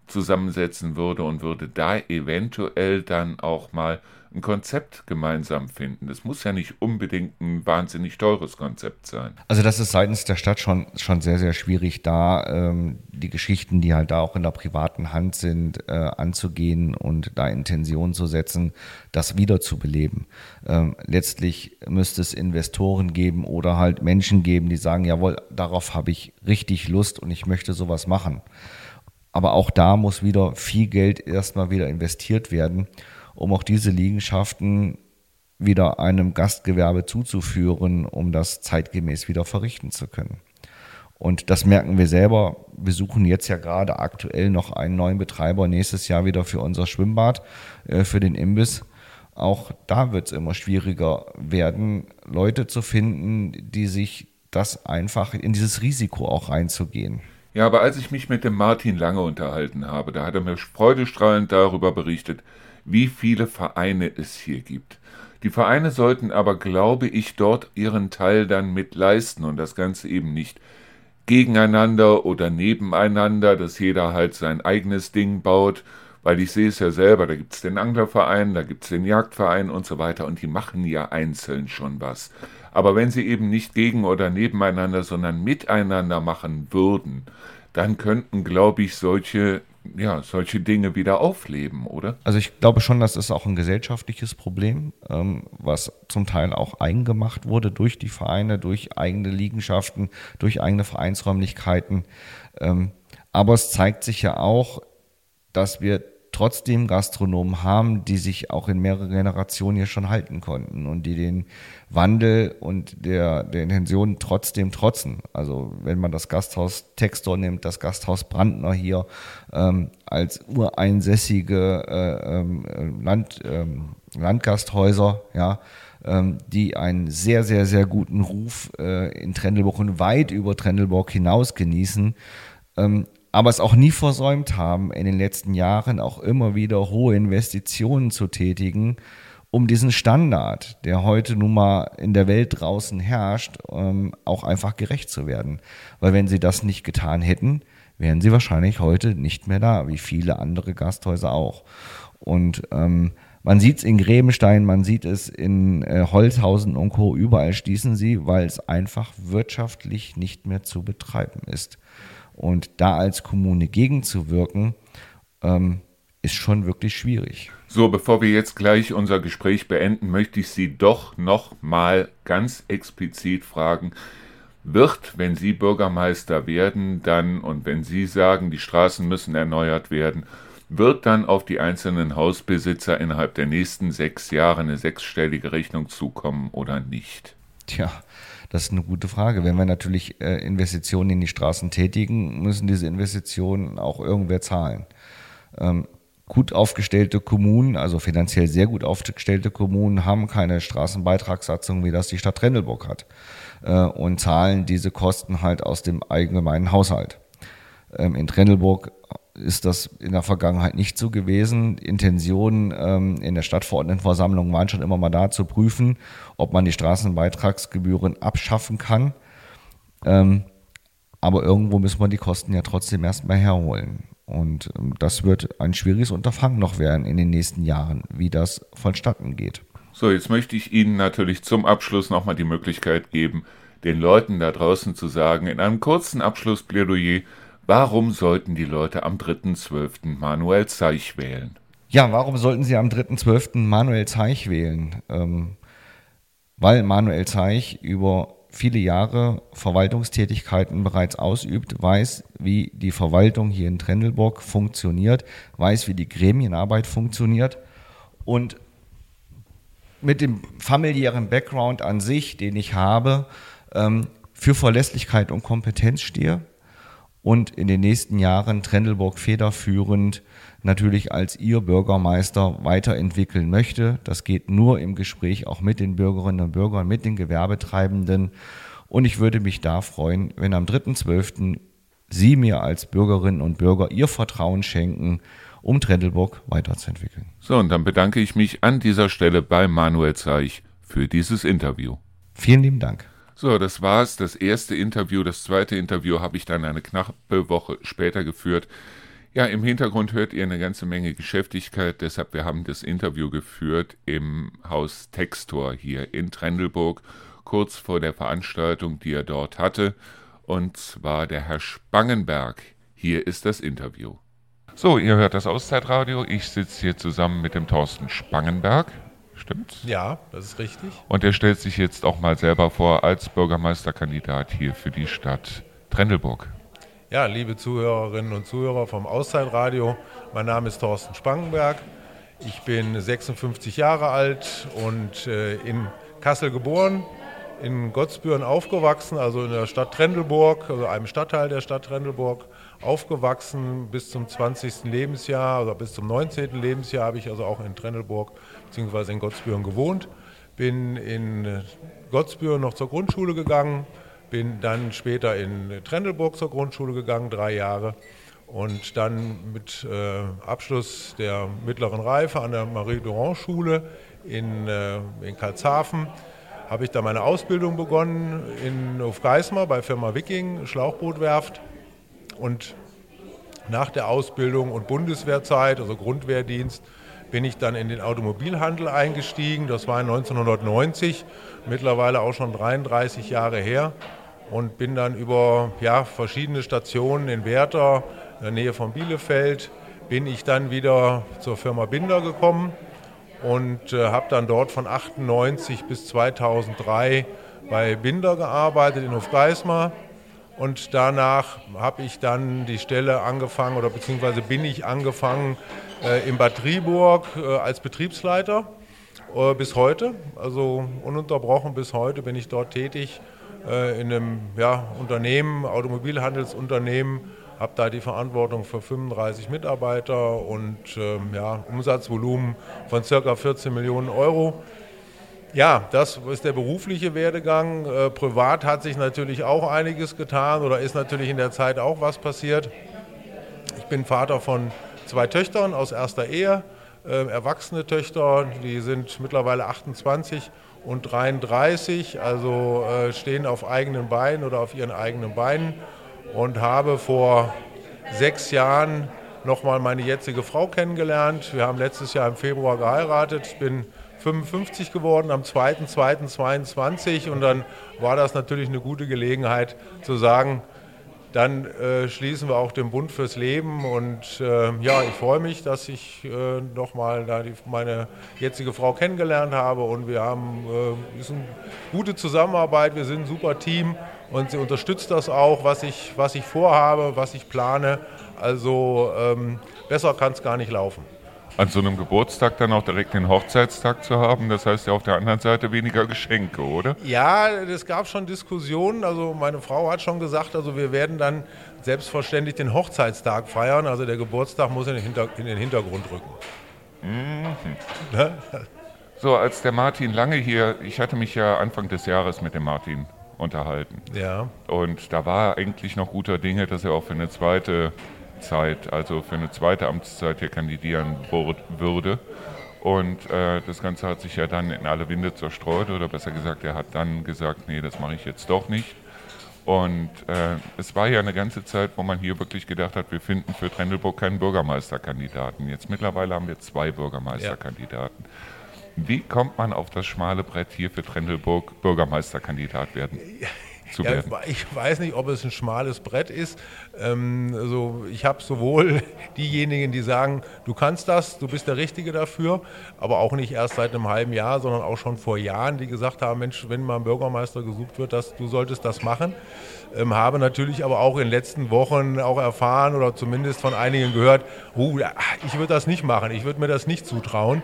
zusammensetzen würde und würde da eventuell dann auch mal ein Konzept gemeinsam finden. Das muss ja nicht unbedingt ein wahnsinnig teures Konzept sein. Also das ist seitens der Stadt schon, schon sehr, sehr schwierig, da ähm, die Geschichten, die halt da auch in der privaten Hand sind, äh, anzugehen und da Intention zu setzen, das wiederzubeleben. Ähm, letztlich müsste es Investoren geben oder halt Menschen geben, die sagen, jawohl, darauf habe ich richtig Lust und ich möchte sowas machen. Aber auch da muss wieder viel Geld erstmal wieder investiert werden um auch diese Liegenschaften wieder einem Gastgewerbe zuzuführen, um das zeitgemäß wieder verrichten zu können. Und das merken wir selber. Wir suchen jetzt ja gerade aktuell noch einen neuen Betreiber nächstes Jahr wieder für unser Schwimmbad, äh, für den Imbiss. Auch da wird es immer schwieriger werden, Leute zu finden, die sich das einfach in dieses Risiko auch reinzugehen. Ja, aber als ich mich mit dem Martin Lange unterhalten habe, da hat er mir freudestrahlend darüber berichtet, wie viele Vereine es hier gibt. Die Vereine sollten aber, glaube ich, dort ihren Teil dann mit leisten und das Ganze eben nicht gegeneinander oder nebeneinander, dass jeder halt sein eigenes Ding baut, weil ich sehe es ja selber, da gibt es den Anglerverein, da gibt es den Jagdverein und so weiter und die machen ja einzeln schon was. Aber wenn sie eben nicht gegen oder nebeneinander, sondern miteinander machen würden, dann könnten, glaube ich, solche ja, solche Dinge wieder aufleben, oder? Also ich glaube schon, das ist auch ein gesellschaftliches Problem, ähm, was zum Teil auch eingemacht wurde durch die Vereine, durch eigene Liegenschaften, durch eigene Vereinsräumlichkeiten. Ähm, aber es zeigt sich ja auch, dass wir trotzdem Gastronomen haben, die sich auch in mehreren Generationen hier schon halten konnten und die den Wandel und der, der Intention trotzdem trotzen. Also wenn man das Gasthaus Textor nimmt, das Gasthaus Brandner hier ähm, als ureinsässige äh, ähm, Land, ähm, Landgasthäuser, ja, ähm, die einen sehr, sehr, sehr guten Ruf äh, in Trendelburg und weit über Trendelburg hinaus genießen, ähm, aber es auch nie versäumt haben, in den letzten Jahren auch immer wieder hohe Investitionen zu tätigen, um diesen Standard, der heute nun mal in der Welt draußen herrscht, ähm, auch einfach gerecht zu werden. Weil wenn sie das nicht getan hätten, wären sie wahrscheinlich heute nicht mehr da, wie viele andere Gasthäuser auch. Und ähm, man sieht es in Grebenstein, man sieht es in äh, Holzhausen und Co. Überall schließen sie, weil es einfach wirtschaftlich nicht mehr zu betreiben ist. Und da als Kommune gegenzuwirken, ähm, ist schon wirklich schwierig. So, bevor wir jetzt gleich unser Gespräch beenden, möchte ich Sie doch noch mal ganz explizit fragen, wird, wenn Sie Bürgermeister werden, dann und wenn Sie sagen, die Straßen müssen erneuert werden, wird dann auf die einzelnen Hausbesitzer innerhalb der nächsten sechs Jahre eine sechsstellige Rechnung zukommen oder nicht? Tja, das ist eine gute Frage. Wenn wir natürlich äh, Investitionen in die Straßen tätigen, müssen diese Investitionen auch irgendwer zahlen. Ähm, gut aufgestellte Kommunen, also finanziell sehr gut aufgestellte Kommunen, haben keine Straßenbeitragssatzung, wie das die Stadt Trendelburg hat äh, und zahlen diese Kosten halt aus dem allgemeinen Haushalt. Ähm, in Trendelburg ist das in der Vergangenheit nicht so gewesen. Intentionen ähm, in der Stadtverordnetenversammlung waren schon immer mal da zu prüfen, ob man die Straßenbeitragsgebühren abschaffen kann. Ähm, aber irgendwo müssen wir die Kosten ja trotzdem erstmal herholen. Und ähm, das wird ein schwieriges Unterfangen noch werden in den nächsten Jahren, wie das vonstatten geht. So, jetzt möchte ich Ihnen natürlich zum Abschluss nochmal die Möglichkeit geben, den Leuten da draußen zu sagen, in einem kurzen Abschlussplädoyer, warum sollten die Leute am 3.12. Manuel Zeich wählen? Ja, warum sollten sie am 3.12. Manuel Zeich wählen? Ähm, weil Manuel Zeich über viele Jahre Verwaltungstätigkeiten bereits ausübt, weiß, wie die Verwaltung hier in Trendelburg funktioniert, weiß, wie die Gremienarbeit funktioniert und mit dem familiären Background an sich, den ich habe, ähm, für Verlässlichkeit und Kompetenz stehe und in den nächsten Jahren Trendelburg federführend natürlich als ihr Bürgermeister weiterentwickeln möchte. Das geht nur im Gespräch auch mit den Bürgerinnen und Bürgern, mit den Gewerbetreibenden. Und ich würde mich da freuen, wenn am 3.12. Sie mir als Bürgerinnen und Bürger Ihr Vertrauen schenken, um Trendelburg weiterzuentwickeln. So, und dann bedanke ich mich an dieser Stelle bei Manuel Zeich für dieses Interview. Vielen lieben Dank. So, das war's. Das erste Interview. Das zweite Interview habe ich dann eine knappe Woche später geführt. Ja, im Hintergrund hört ihr eine ganze Menge Geschäftigkeit. Deshalb, wir haben das Interview geführt im Haus Textor hier in Trendelburg, kurz vor der Veranstaltung, die er dort hatte. Und zwar der Herr Spangenberg. Hier ist das Interview. So, ihr hört das Auszeitradio. Ich sitze hier zusammen mit dem Thorsten Spangenberg. Stimmt's? Ja, das ist richtig. Und er stellt sich jetzt auch mal selber vor als Bürgermeisterkandidat hier für die Stadt Trendelburg. Ja, liebe Zuhörerinnen und Zuhörer vom Auszeitradio, mein Name ist Thorsten Spangenberg. Ich bin 56 Jahre alt und äh, in Kassel geboren, in Gottsbüren aufgewachsen, also in der Stadt Trendelburg, also einem Stadtteil der Stadt Trendelburg aufgewachsen bis zum 20. Lebensjahr oder bis zum 19. Lebensjahr habe ich also auch in Trendelburg bzw. in Gottsbüren gewohnt. Bin in Gottsbüren noch zur Grundschule gegangen, bin dann später in Trendelburg zur Grundschule gegangen, drei Jahre. Und dann mit äh, Abschluss der mittleren Reife an der Marie-Durand-Schule in, äh, in Karlshafen habe ich da meine Ausbildung begonnen in Hofgeismar bei Firma Viking, Schlauchbootwerft. Und nach der Ausbildung und Bundeswehrzeit, also Grundwehrdienst, bin ich dann in den Automobilhandel eingestiegen. Das war 1990, mittlerweile auch schon 33 Jahre her. Und bin dann über ja, verschiedene Stationen in Werther, in der Nähe von Bielefeld, bin ich dann wieder zur Firma Binder gekommen und äh, habe dann dort von 98 bis 2003 bei Binder gearbeitet in Hofgeismar und danach habe ich dann die Stelle angefangen oder beziehungsweise bin ich angefangen in Bad Triburg äh, als Betriebsleiter äh, bis heute. Also ununterbrochen bis heute bin ich dort tätig äh, in einem ja, Unternehmen, Automobilhandelsunternehmen. Habe da die Verantwortung für 35 Mitarbeiter und ähm, ja, Umsatzvolumen von ca. 14 Millionen Euro. Ja, das ist der berufliche Werdegang. Äh, privat hat sich natürlich auch einiges getan oder ist natürlich in der Zeit auch was passiert. Ich bin Vater von zwei Töchtern aus erster Ehe, äh, erwachsene Töchter, die sind mittlerweile 28 und 33, also äh, stehen auf eigenen Beinen oder auf ihren eigenen Beinen und habe vor sechs Jahren nochmal meine jetzige Frau kennengelernt. Wir haben letztes Jahr im Februar geheiratet. Ich bin 55 geworden am 2.2.22 und dann war das natürlich eine gute Gelegenheit zu sagen, dann äh, schließen wir auch den Bund fürs Leben und äh, ja, ich freue mich, dass ich äh, nochmal da die, meine jetzige Frau kennengelernt habe und wir haben äh, ist eine gute Zusammenarbeit, wir sind ein super Team und sie unterstützt das auch, was ich, was ich vorhabe, was ich plane. Also ähm, besser kann es gar nicht laufen an so einem Geburtstag dann auch direkt den Hochzeitstag zu haben. Das heißt ja auf der anderen Seite weniger Geschenke, oder? Ja, es gab schon Diskussionen. Also meine Frau hat schon gesagt, also wir werden dann selbstverständlich den Hochzeitstag feiern. Also der Geburtstag muss in den, Hinter in den Hintergrund rücken. Mhm. Ne? So, als der Martin Lange hier, ich hatte mich ja Anfang des Jahres mit dem Martin unterhalten. Ja. Und da war eigentlich noch guter Dinge, dass er auch für eine zweite Zeit, also für eine zweite Amtszeit hier kandidieren würde. Und äh, das Ganze hat sich ja dann in alle Winde zerstreut, oder besser gesagt, er hat dann gesagt, nee, das mache ich jetzt doch nicht. Und äh, es war ja eine ganze Zeit, wo man hier wirklich gedacht hat, wir finden für Trendelburg keinen Bürgermeisterkandidaten. Jetzt mittlerweile haben wir zwei Bürgermeisterkandidaten. Ja. Wie kommt man auf das schmale Brett hier für Trendelburg Bürgermeisterkandidat werden? Zu werden? Ich weiß nicht, ob es ein schmales Brett ist. Ähm, also ich habe sowohl diejenigen, die sagen, du kannst das, du bist der Richtige dafür, aber auch nicht erst seit einem halben Jahr, sondern auch schon vor Jahren, die gesagt haben, Mensch, wenn mal ein Bürgermeister gesucht wird, dass, du solltest das machen. Ähm, habe natürlich aber auch in den letzten Wochen auch erfahren oder zumindest von einigen gehört, oh, ich würde das nicht machen, ich würde mir das nicht zutrauen.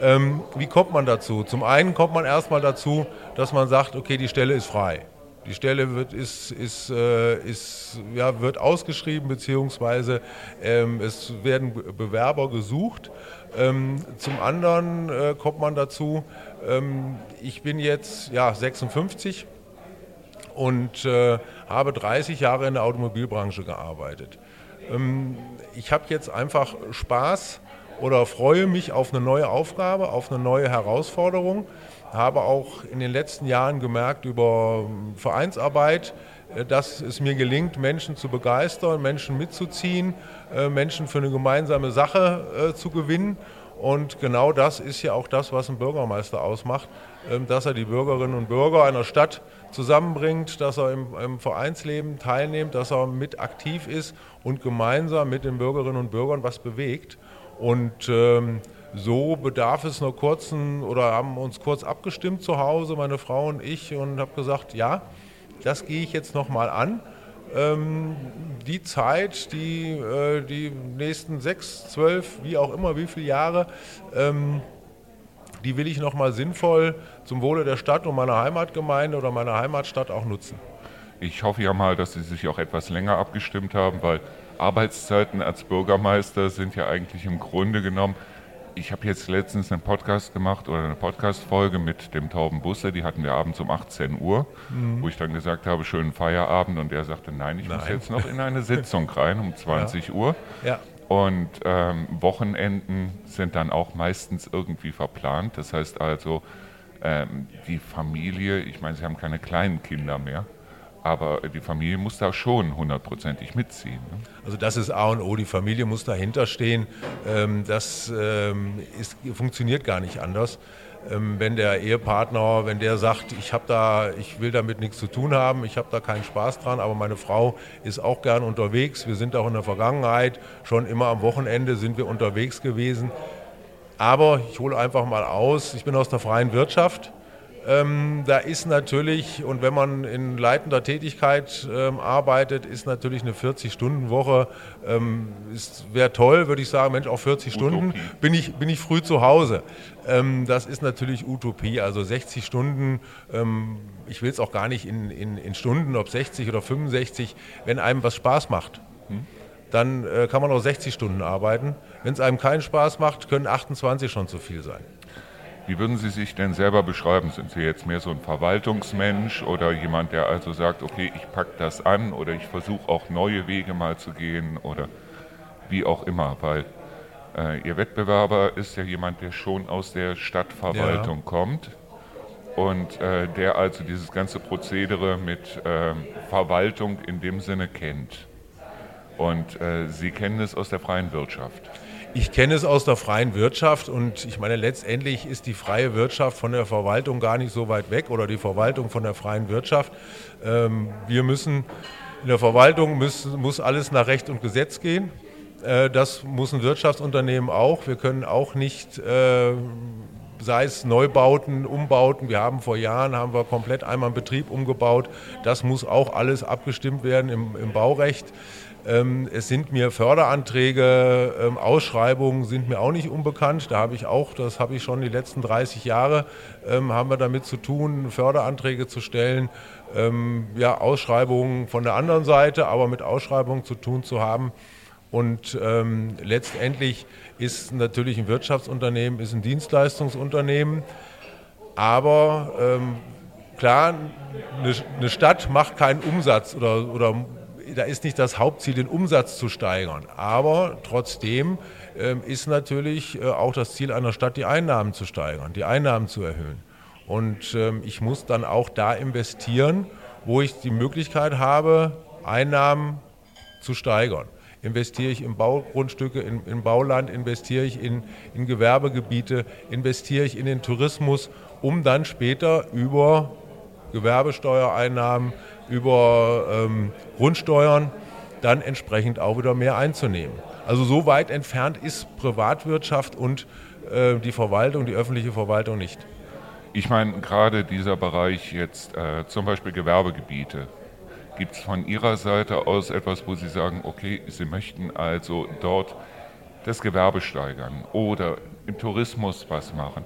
Ähm, wie kommt man dazu? Zum einen kommt man erstmal dazu, dass man sagt, okay, die Stelle ist frei. Die Stelle wird, ist, ist, äh, ist, ja, wird ausgeschrieben, beziehungsweise ähm, es werden Bewerber gesucht. Ähm, zum anderen äh, kommt man dazu, ähm, ich bin jetzt ja, 56 und äh, habe 30 Jahre in der Automobilbranche gearbeitet. Ähm, ich habe jetzt einfach Spaß oder freue mich auf eine neue Aufgabe, auf eine neue Herausforderung habe auch in den letzten Jahren gemerkt über Vereinsarbeit, äh, dass es mir gelingt, Menschen zu begeistern, Menschen mitzuziehen, äh, Menschen für eine gemeinsame Sache äh, zu gewinnen. Und genau das ist ja auch das, was ein Bürgermeister ausmacht, ähm, dass er die Bürgerinnen und Bürger einer Stadt zusammenbringt, dass er im, Vereinsleben teilnimmt, dass er mit aktiv ist und gemeinsam mit den Bürgerinnen und Bürgern was bewegt. Und ähm, so bedarf es einer kurzen oder haben uns kurz abgestimmt zu Hause, meine Frau und ich, und habe gesagt, ja, das gehe ich jetzt nochmal an. Ähm, die Zeit, die, äh, die nächsten sechs, zwölf, wie auch immer, wie viele Jahre, ähm, die will ich nochmal sinnvoll zum Wohle der Stadt und meiner Heimatgemeinde oder meiner Heimatstadt auch nutzen. Ich hoffe ja mal, dass Sie sich auch etwas länger abgestimmt haben, weil Arbeitszeiten als Bürgermeister sind ja eigentlich im Grunde genommen ich habe jetzt letztens einen Podcast gemacht oder eine Podcast-Folge mit dem Tauben Busse, die hatten wir abends um 18 Uhr, mhm. wo ich dann gesagt habe, schönen Feierabend und er sagte, nein, ich nein. muss jetzt noch in eine Sitzung rein um 20 ja. Uhr. Ja. Und ähm, Wochenenden sind dann auch meistens irgendwie verplant. Das heißt also, ähm, die Familie, ich meine, sie haben keine kleinen Kinder mehr, aber die Familie muss da schon hundertprozentig mitziehen. Ne? Also das ist A und O, die Familie muss dahinter stehen. Ähm, das ähm, ist, funktioniert gar nicht anders. Ähm, wenn der Ehepartner, wenn der sagt, ich habe da, ich will damit nichts zu tun haben, ich habe da keinen Spaß dran, aber meine Frau ist auch gern unterwegs. Wir sind auch in der Vergangenheit schon immer am Wochenende sind wir unterwegs gewesen. Aber ich hole einfach mal aus. Ich bin aus der freien Wirtschaft. Ähm, da ist natürlich, und wenn man in leitender Tätigkeit ähm, arbeitet, ist natürlich eine 40-Stunden-Woche, ähm, wäre toll, würde ich sagen, Mensch, auf 40 Stunden bin ich, bin ich früh zu Hause. Ähm, das ist natürlich Utopie, also 60 Stunden, ähm, ich will es auch gar nicht in, in, in, Stunden, ob 60 oder 65, wenn einem was Spaß macht. Hm? Dann äh, kann man auch 60 Stunden arbeiten. Wenn es einem keinen Spaß macht, können 28 schon zu viel sein. Wie würden Sie sich denn selber beschreiben? Sind Sie jetzt mehr so ein Verwaltungsmensch oder jemand, der also sagt, okay, ich packe das an oder ich versuche auch neue Wege mal zu gehen oder wie auch immer? Weil äh, Ihr Wettbewerber ist ja jemand, der schon aus der Stadtverwaltung ja. kommt und äh, der also dieses ganze Prozedere mit äh, Verwaltung in dem Sinne kennt. Und äh, Sie kennen es aus der freien Wirtschaft. Ich kenne es aus der freien Wirtschaft und ich meine, letztendlich ist die freie Wirtschaft von der Verwaltung gar nicht so weit weg oder die Verwaltung von der freien Wirtschaft. Ähm, wir müssen, in der Verwaltung muss, muss alles nach Recht und Gesetz gehen. Äh, das muss ein Wirtschaftsunternehmen auch. Wir können auch nicht äh, sei es Neubauten, Umbauten. Wir haben vor Jahren haben wir komplett einmal einen Betrieb umgebaut. Das muss auch alles abgestimmt werden im, im Baurecht. Ähm, es sind mir Förderanträge, ähm, Ausschreibungen sind mir auch nicht unbekannt. Da habe ich auch, das habe ich schon die letzten 30 Jahre, ähm, haben wir damit zu tun, Förderanträge zu stellen, ja, Ausschreibungen von der anderen Seite, aber mit Ausschreibungen zu tun zu haben. Und letztendlich ist natürlich ein Wirtschaftsunternehmen, ist ein Dienstleistungsunternehmen. Aber klar, eine, Stadt macht keinen Umsatz oder, oder da ist nicht das Hauptziel, den Umsatz zu steigern. Aber trotzdem ähm, ist natürlich äh, auch das Ziel einer Stadt, die Einnahmen zu steigern, die Einnahmen zu erhöhen. Und ähm, ich muss dann auch da investieren, wo ich die Möglichkeit habe, Einnahmen zu steigern. Investiere ich in Baugrundstücke, in, in Bauland, investiere ich in, in Gewerbegebiete, investiere ich in den Tourismus, um dann später über Gewerbesteuereinnahmen, über ähm, Grundsteuern dann entsprechend auch wieder mehr einzunehmen. Also so weit entfernt ist Privatwirtschaft und äh, die Verwaltung, die öffentliche Verwaltung nicht. Ich meine, gerade dieser Bereich jetzt, äh, zum Beispiel Gewerbegebiete, gibt es von Ihrer Seite aus etwas, wo Sie sagen, okay, Sie möchten also dort das Gewerbe steigern oder im Tourismus was machen?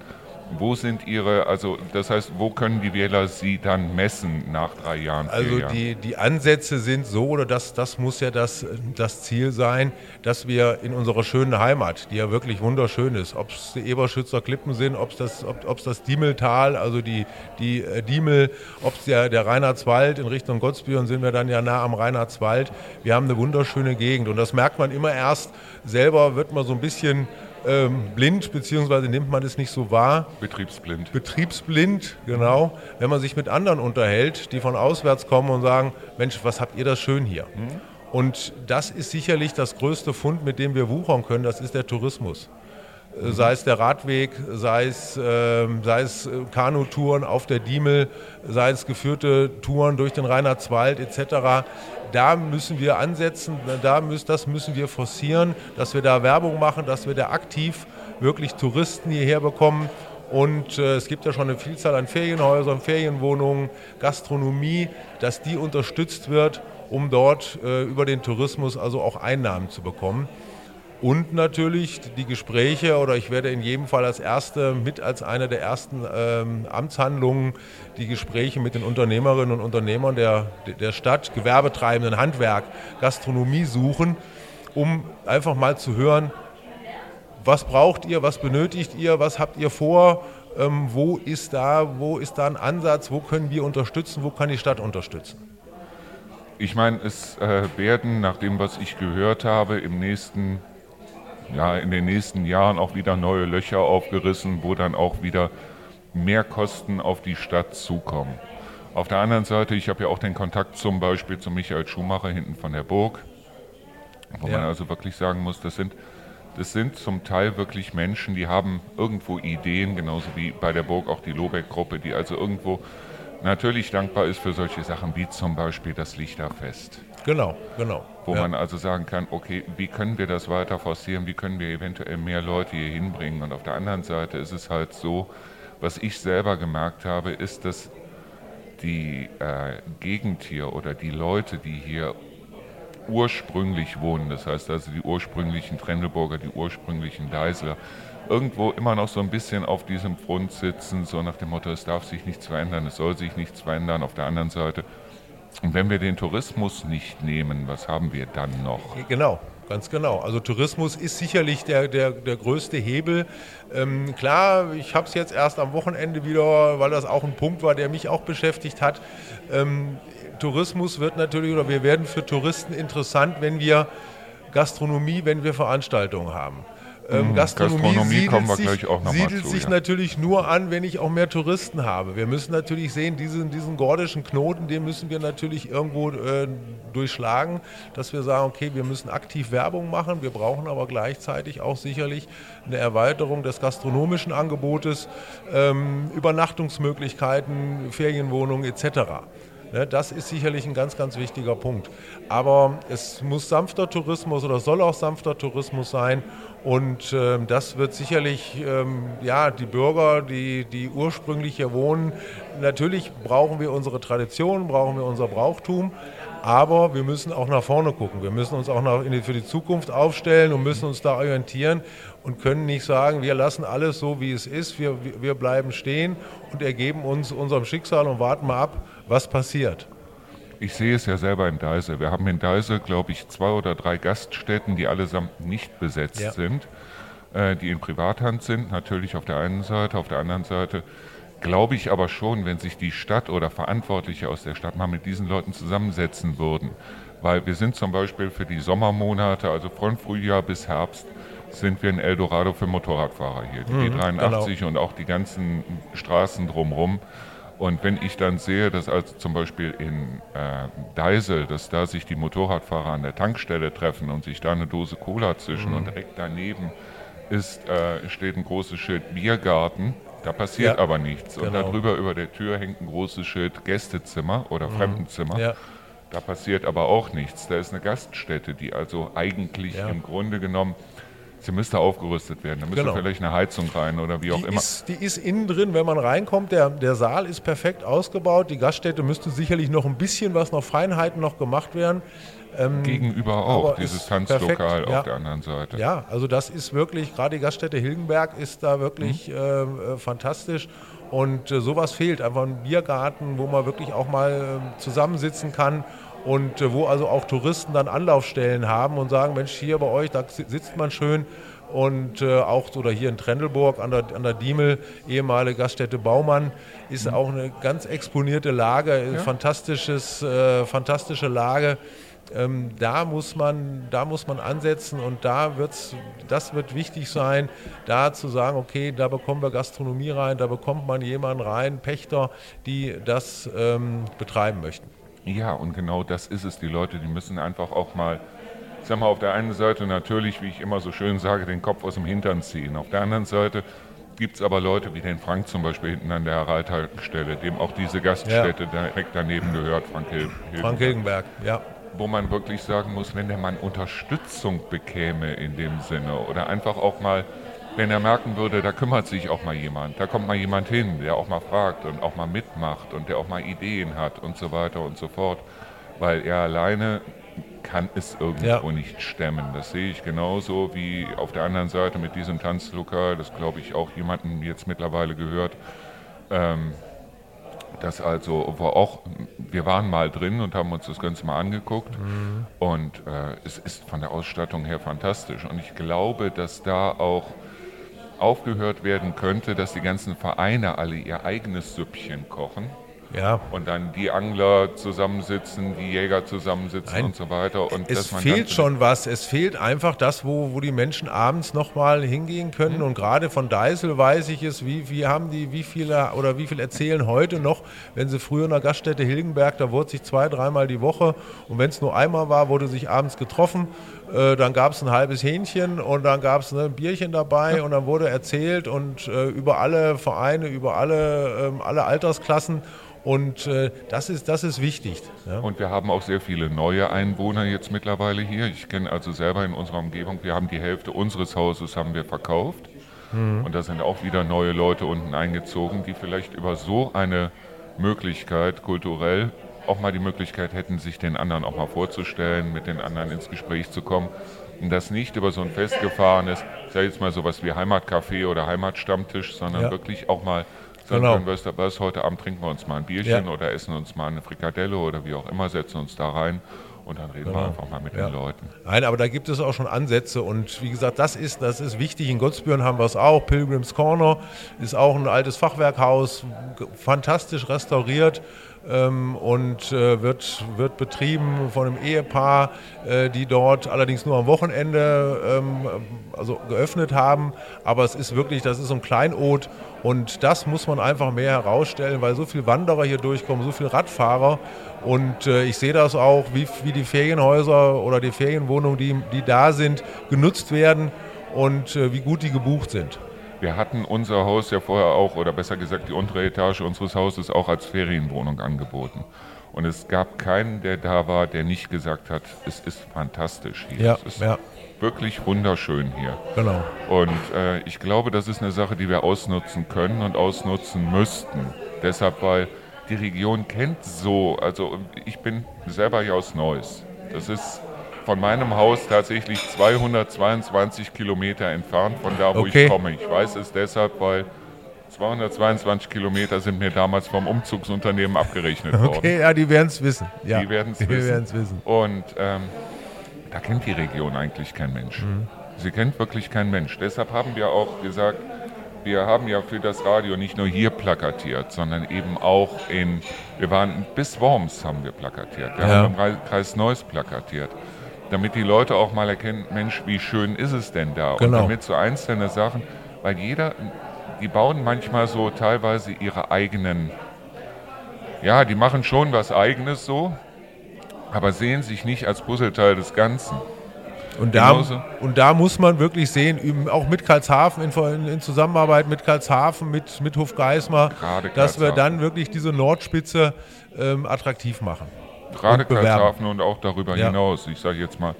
Wo sind Ihre, also das heißt, wo können die Wähler Sie dann messen nach drei Jahren? Also Jahren? Die, die Ansätze sind so, oder das, das muss ja das, das Ziel sein, dass wir in unserer schönen Heimat, die ja wirklich wunderschön ist, ob es die Eberschützer Klippen sind, ob es das, ob, das Diemeltal, also die, die äh, Diemel, ob es der, der Reinhardswald in Richtung Gottsbüren sind wir dann ja nah am Reinhardswald. Wir haben eine wunderschöne Gegend und das merkt man immer erst selber, wird man so ein bisschen ähm, blind, beziehungsweise nimmt man es nicht so wahr. Betriebsblind. Betriebsblind, genau. Wenn man sich mit anderen unterhält, die von auswärts kommen und sagen, Mensch, was habt ihr das schön hier? Mhm. Und das ist sicherlich das größte Fund, mit dem wir wuchern können, das ist der Tourismus. Mhm. Sei es der Radweg, sei es, äh, sei es äh, Kanutouren auf der Diemel, sei es geführte Touren durch den Rheinland-Zwald etc da müssen wir ansetzen, da müssen, das müssen wir forcieren, dass wir da Werbung machen, dass wir da aktiv wirklich Touristen hierher bekommen. Und äh, es gibt ja schon eine Vielzahl an Ferienhäusern, Ferienwohnungen, Gastronomie, dass die unterstützt wird, um dort äh, über den Tourismus also auch Einnahmen zu bekommen. Und natürlich die Gespräche, oder ich werde in jedem Fall als Erste, mit als eine der ersten ähm, Amtshandlungen, die Gespräche mit den Unternehmerinnen und Unternehmern der, der Stadt, Gewerbetreibenden, Handwerk, Gastronomie suchen, um einfach mal zu hören, was braucht ihr, was benötigt ihr, was habt ihr vor, ähm, wo, ist da, wo ist da ein Ansatz, wo können wir unterstützen, wo kann die Stadt unterstützen. Ich meine, es äh, werden, nach dem, was ich gehört habe, im nächsten ja, in den nächsten Jahren auch wieder neue Löcher aufgerissen, wo dann auch wieder mehr Kosten auf die Stadt zukommen. Auf der anderen Seite, ich habe ja auch den Kontakt zum Beispiel zu Michael Schumacher hinten von der Burg, wo ja. man also wirklich sagen muss, das sind, das sind zum Teil wirklich Menschen, die haben irgendwo Ideen, genauso wie bei der Burg auch die Lobeck-Gruppe, die also irgendwo natürlich dankbar ist für solche Sachen wie zum Beispiel das Lichterfest. Genau, genau. Wo ja. man also sagen kann, okay, wie können wir das weiter forcieren, wie können wir eventuell mehr Leute hier hinbringen. Und auf der anderen Seite ist es halt so, was ich selber gemerkt habe, ist, dass die äh, Gegend hier oder die Leute, die hier ursprünglich wohnen, das heißt also die ursprünglichen Trendelburger, die ursprünglichen Deisler, irgendwo immer noch so ein bisschen auf diesem Front sitzen, so nach dem Motto, es darf sich nichts verändern, es soll sich nichts verändern. Auf der anderen Seite und wenn wir den Tourismus nicht nehmen, was haben wir dann noch? Genau, ganz genau. Also Tourismus ist sicherlich der, der, der größte Hebel. Ähm, klar, ich habe es jetzt erst am Wochenende wieder, weil das auch ein Punkt war, der mich auch beschäftigt hat. Ähm, Tourismus wird natürlich, oder wir werden für Touristen interessant, wenn wir Gastronomie, wenn wir Veranstaltungen haben. Ähm, Gastronomie, Gastronomie kommen wir sich, gleich auch noch siedelt zu, sich ja. natürlich nur an, wenn ich auch mehr Touristen habe. Wir müssen natürlich sehen, diesen, diesen gordischen Knoten, den müssen wir natürlich irgendwo äh, durchschlagen, dass wir sagen, okay, wir müssen aktiv Werbung machen, wir brauchen aber gleichzeitig auch sicherlich eine Erweiterung des gastronomischen Angebotes, ähm, Übernachtungsmöglichkeiten, Ferienwohnungen etc. Ne, das ist sicherlich ein ganz, ganz wichtiger Punkt. Aber es muss sanfter Tourismus oder soll auch sanfter Tourismus sein. Und ähm, das wird sicherlich ähm, ja, die Bürger, die, die ursprünglich hier wohnen, natürlich brauchen wir unsere Tradition, brauchen wir unser Brauchtum. Aber wir müssen auch nach vorne gucken. Wir müssen uns auch nach, die, für die Zukunft aufstellen und müssen uns da orientieren und können nicht sagen, wir lassen alles so, wie es ist. Wir, wir bleiben stehen und ergeben uns unserem Schicksal und warten mal ab, was passiert. Ich sehe es ja selber in Deise. Wir haben in Deise, glaube ich, zwei oder drei Gaststätten, die allesamt nicht besetzt ja. sind, äh, die in Privathand sind, natürlich auf der einen Seite, auf der anderen Seite glaube ich aber schon, wenn sich die Stadt oder Verantwortliche aus der Stadt mal mit diesen Leuten zusammensetzen würden, Weil wir sind zum Beispiel für die Sommermonate, also von Frühjahr bis Herbst, sind wir ein Eldorado für Motorradfahrer hier. Die Mhm, B83 genau. und auch die ganzen Straßen drumherum. Und wenn ich dann sehe, dass also zum Beispiel in äh, Deisel, dass da sich die Motorradfahrer an der Tankstelle treffen und sich da eine Dose Cola zischen Mhm. und direkt daneben ist, äh, steht ein großes Schild Biergarten, da passiert Ja, aber nichts. Und genau. darüber über der Tür hängt ein großes Schild Gästezimmer oder Fremdenzimmer. Mhm. Ja. Da passiert aber auch nichts. Da ist eine Gaststätte, die also eigentlich Ja. im Grunde genommen, sie müsste aufgerüstet werden. Da müsste Genau. vielleicht eine Heizung rein oder wie auch Die immer. ist, die ist innen drin, wenn man reinkommt. Der, der Saal ist perfekt ausgebaut. Die Gaststätte müsste sicherlich noch ein bisschen was noch Feinheiten noch gemacht werden. Gegenüber auch, dieses Tanzlokal ja. auf der anderen Seite. Ja, also das ist wirklich, gerade die Gaststätte Hilgenberg ist da wirklich Mhm. äh, fantastisch. Und äh, sowas fehlt, einfach ein Biergarten, wo man wirklich auch mal äh, zusammensitzen kann und äh, wo also auch Touristen dann Anlaufstellen haben und sagen, Mensch, hier bei euch, da si- sitzt man schön. Und äh, auch oder hier in Trendelburg an der, an der Diemel, ehemalige Gaststätte Baumann, ist auch eine ganz exponierte Lage, äh, fantastisches, äh, fantastische Lage. Ähm, da, muss man, da muss man ansetzen und da wird's, das wird wichtig sein, da zu sagen, okay, da bekommen wir Gastronomie rein, da bekommt man jemanden rein, Pächter, die das ähm, betreiben möchten. Ja, und genau das ist es. Die Leute, die müssen einfach auch mal, ich sag mal, auf der einen Seite natürlich, wie ich immer so schön sage, den Kopf aus dem Hintern ziehen. Auf der anderen Seite gibt es aber Leute wie den Frank zum Beispiel hinten an der Reithaltestelle, dem auch diese Gaststätte direkt daneben gehört, Frank Hil Frank Hilgenberg, ja. wo man wirklich sagen muss, wenn der Mann Unterstützung bekäme in dem Sinne oder einfach auch mal, wenn er merken würde, da kümmert sich auch mal jemand, da kommt mal jemand hin, der auch mal fragt und auch mal mitmacht und der auch mal Ideen hat und so weiter und so fort, weil er alleine kann es irgendwo Ja. nicht stemmen. Das sehe ich genauso wie auf der anderen Seite mit diesem Tanzlokal, das glaube ich auch jemandem jetzt mittlerweile gehört, das also war auch, wir waren mal drin und haben uns das Ganze mal angeguckt. Und äh, es ist von der Ausstattung her fantastisch. Und ich glaube, dass da auch aufgehört werden könnte, dass die ganzen Vereine alle ihr eigenes Süppchen kochen Ja, und dann die Angler zusammensitzen, die Jäger zusammensitzen Nein. und so weiter und es fehlt schon was. Es fehlt einfach das, wo, wo die Menschen abends nochmal hingehen können. Mhm. Und gerade von Deisel weiß ich es, wie, wie haben die, wie viele oder wie viel erzählen heute noch, wenn sie früher in der Gaststätte Hilgenberg, da wurde sich zwei, dreimal die Woche und wenn es nur einmal war, wurde sich abends getroffen. Äh, dann gab es ein halbes Hähnchen und dann gab es ne, ein Bierchen dabei und dann wurde erzählt und äh, über alle Vereine, über alle, ähm, alle Altersklassen. Und äh, das, ist, das ist wichtig. Ja. Und wir haben auch sehr viele neue Einwohner jetzt mittlerweile hier. Ich kenne also selber in unserer Umgebung, wir haben die Hälfte unseres Hauses haben wir verkauft. Und da sind auch wieder neue Leute unten eingezogen, die vielleicht über so eine Möglichkeit kulturell auch mal die Möglichkeit hätten, sich den anderen auch mal vorzustellen, mit den anderen ins Gespräch zu kommen. Und das nicht über so ein festgefahrenes, ich sage jetzt mal sowas wie Heimatcafé oder Heimatstammtisch, sondern Ja. wirklich auch mal sagen Genau. können, weißt du was, heute Abend trinken wir uns mal ein Bierchen Ja. oder essen uns mal eine Frikadelle oder wie auch immer, setzen uns da rein und dann reden wir einfach mal mit Ja. den Leuten. Nein, aber da gibt es auch schon Ansätze und wie gesagt, das ist, das ist wichtig. In Gottsbüren haben wir es auch. Pilgrims Corner ist auch ein altes Fachwerkhaus, fantastisch restauriert ähm, und äh, wird, wird betrieben von einem Ehepaar, äh, die dort allerdings nur am Wochenende ähm, also geöffnet haben. Aber es ist wirklich, das ist so ein Kleinod und das muss man einfach mehr herausstellen, weil so viele Wanderer hier durchkommen, so viele Radfahrer. Und äh, ich sehe das auch, wie, wie die Ferienhäuser oder die Ferienwohnungen, die, die da sind, genutzt werden und äh, wie gut die gebucht sind. Wir hatten unser Haus ja vorher auch, oder besser gesagt die untere Etage unseres Hauses auch als Ferienwohnung angeboten. Und es gab keinen, der da war, der nicht gesagt hat, es ist fantastisch hier. Ja, es ist ja. wirklich wunderschön hier. Genau. Und äh, ich glaube, das ist eine Sache, die wir ausnutzen können und ausnutzen müssten. Deshalb, weil die Region kennt so, also ich bin selber ja aus Neuss. Das ist von meinem Haus tatsächlich 222 Kilometer entfernt von da, wo Okay. ich komme. Ich weiß es deshalb, weil 222 Kilometer sind mir damals vom Umzugsunternehmen abgerechnet worden. Okay, ja, die werden es wissen. Ja, Die werden es wissen. wissen. Und ähm, da kennt die Region eigentlich kein Mensch. Mhm. Sie kennt wirklich kein Mensch. Deshalb haben wir auch gesagt, wir haben ja für das Radio nicht nur hier plakatiert, sondern eben auch in, wir waren bis Worms haben wir plakatiert, wir Ja. haben im Kreis Neuss plakatiert, damit die Leute auch mal erkennen, Mensch, wie schön ist es denn da? Und Genau. damit so einzelne Sachen, weil jeder, die bauen manchmal so teilweise ihre eigenen, ja, die machen schon was eigenes so, aber sehen sich nicht als Puzzleteil des Ganzen. Und da, Genauso. und da muss man wirklich sehen, auch mit Karlshafen, in, in, Zusammenarbeit mit Karlshafen, mit, mit Hofgeismar, dass wir dann wirklich diese Nordspitze ähm, attraktiv machen. Gerade. Karlshafen und auch darüber Ja. hinaus. Ich sage jetzt mal,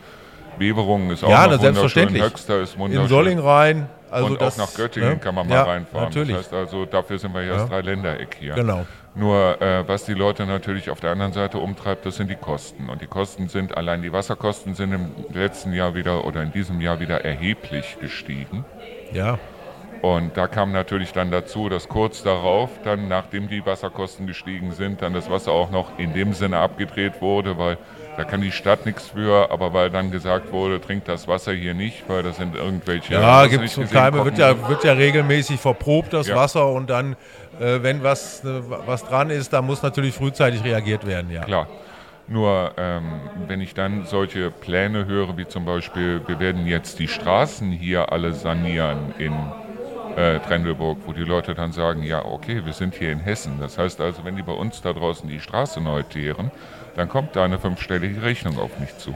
Beverungen ist auch Ja, noch wunderschön, selbstverständlich. Höxter ist In wunderschön. Solling rein. Also und das, auch nach Göttingen ne? kann man mal ja, reinfahren. Natürlich. Das heißt also, dafür sind wir ja das Dreiländereck hier. Genau. Nur äh, was die Leute natürlich auf der anderen Seite umtreibt, das sind die Kosten. Und die Kosten sind, allein die Wasserkosten sind im letzten Jahr wieder oder in diesem Jahr wieder erheblich gestiegen. Ja. Und da kam natürlich dann dazu, dass kurz darauf, dann nachdem die Wasserkosten gestiegen sind, dann das Wasser auch noch in dem Sinne abgedreht wurde, weil da kann die Stadt nichts für, aber weil dann gesagt wurde, trinkt das Wasser hier nicht, weil das sind irgendwelche... Ja, gibt es Keime, wird ja, wird ja regelmäßig verprobt, das Ja. Wasser. Und dann, äh, wenn was, äh, was dran ist, dann muss natürlich frühzeitig reagiert werden. Ja. Klar. Nur ähm, wenn ich dann solche Pläne höre, wie zum Beispiel, wir werden jetzt die Straßen hier alle sanieren in äh, Trendelburg, wo die Leute dann sagen, ja okay, wir sind hier in Hessen. Das heißt also, wenn die bei uns da draußen die Straße neu teeren, dann kommt da eine fünfstellige Rechnung auf mich zu.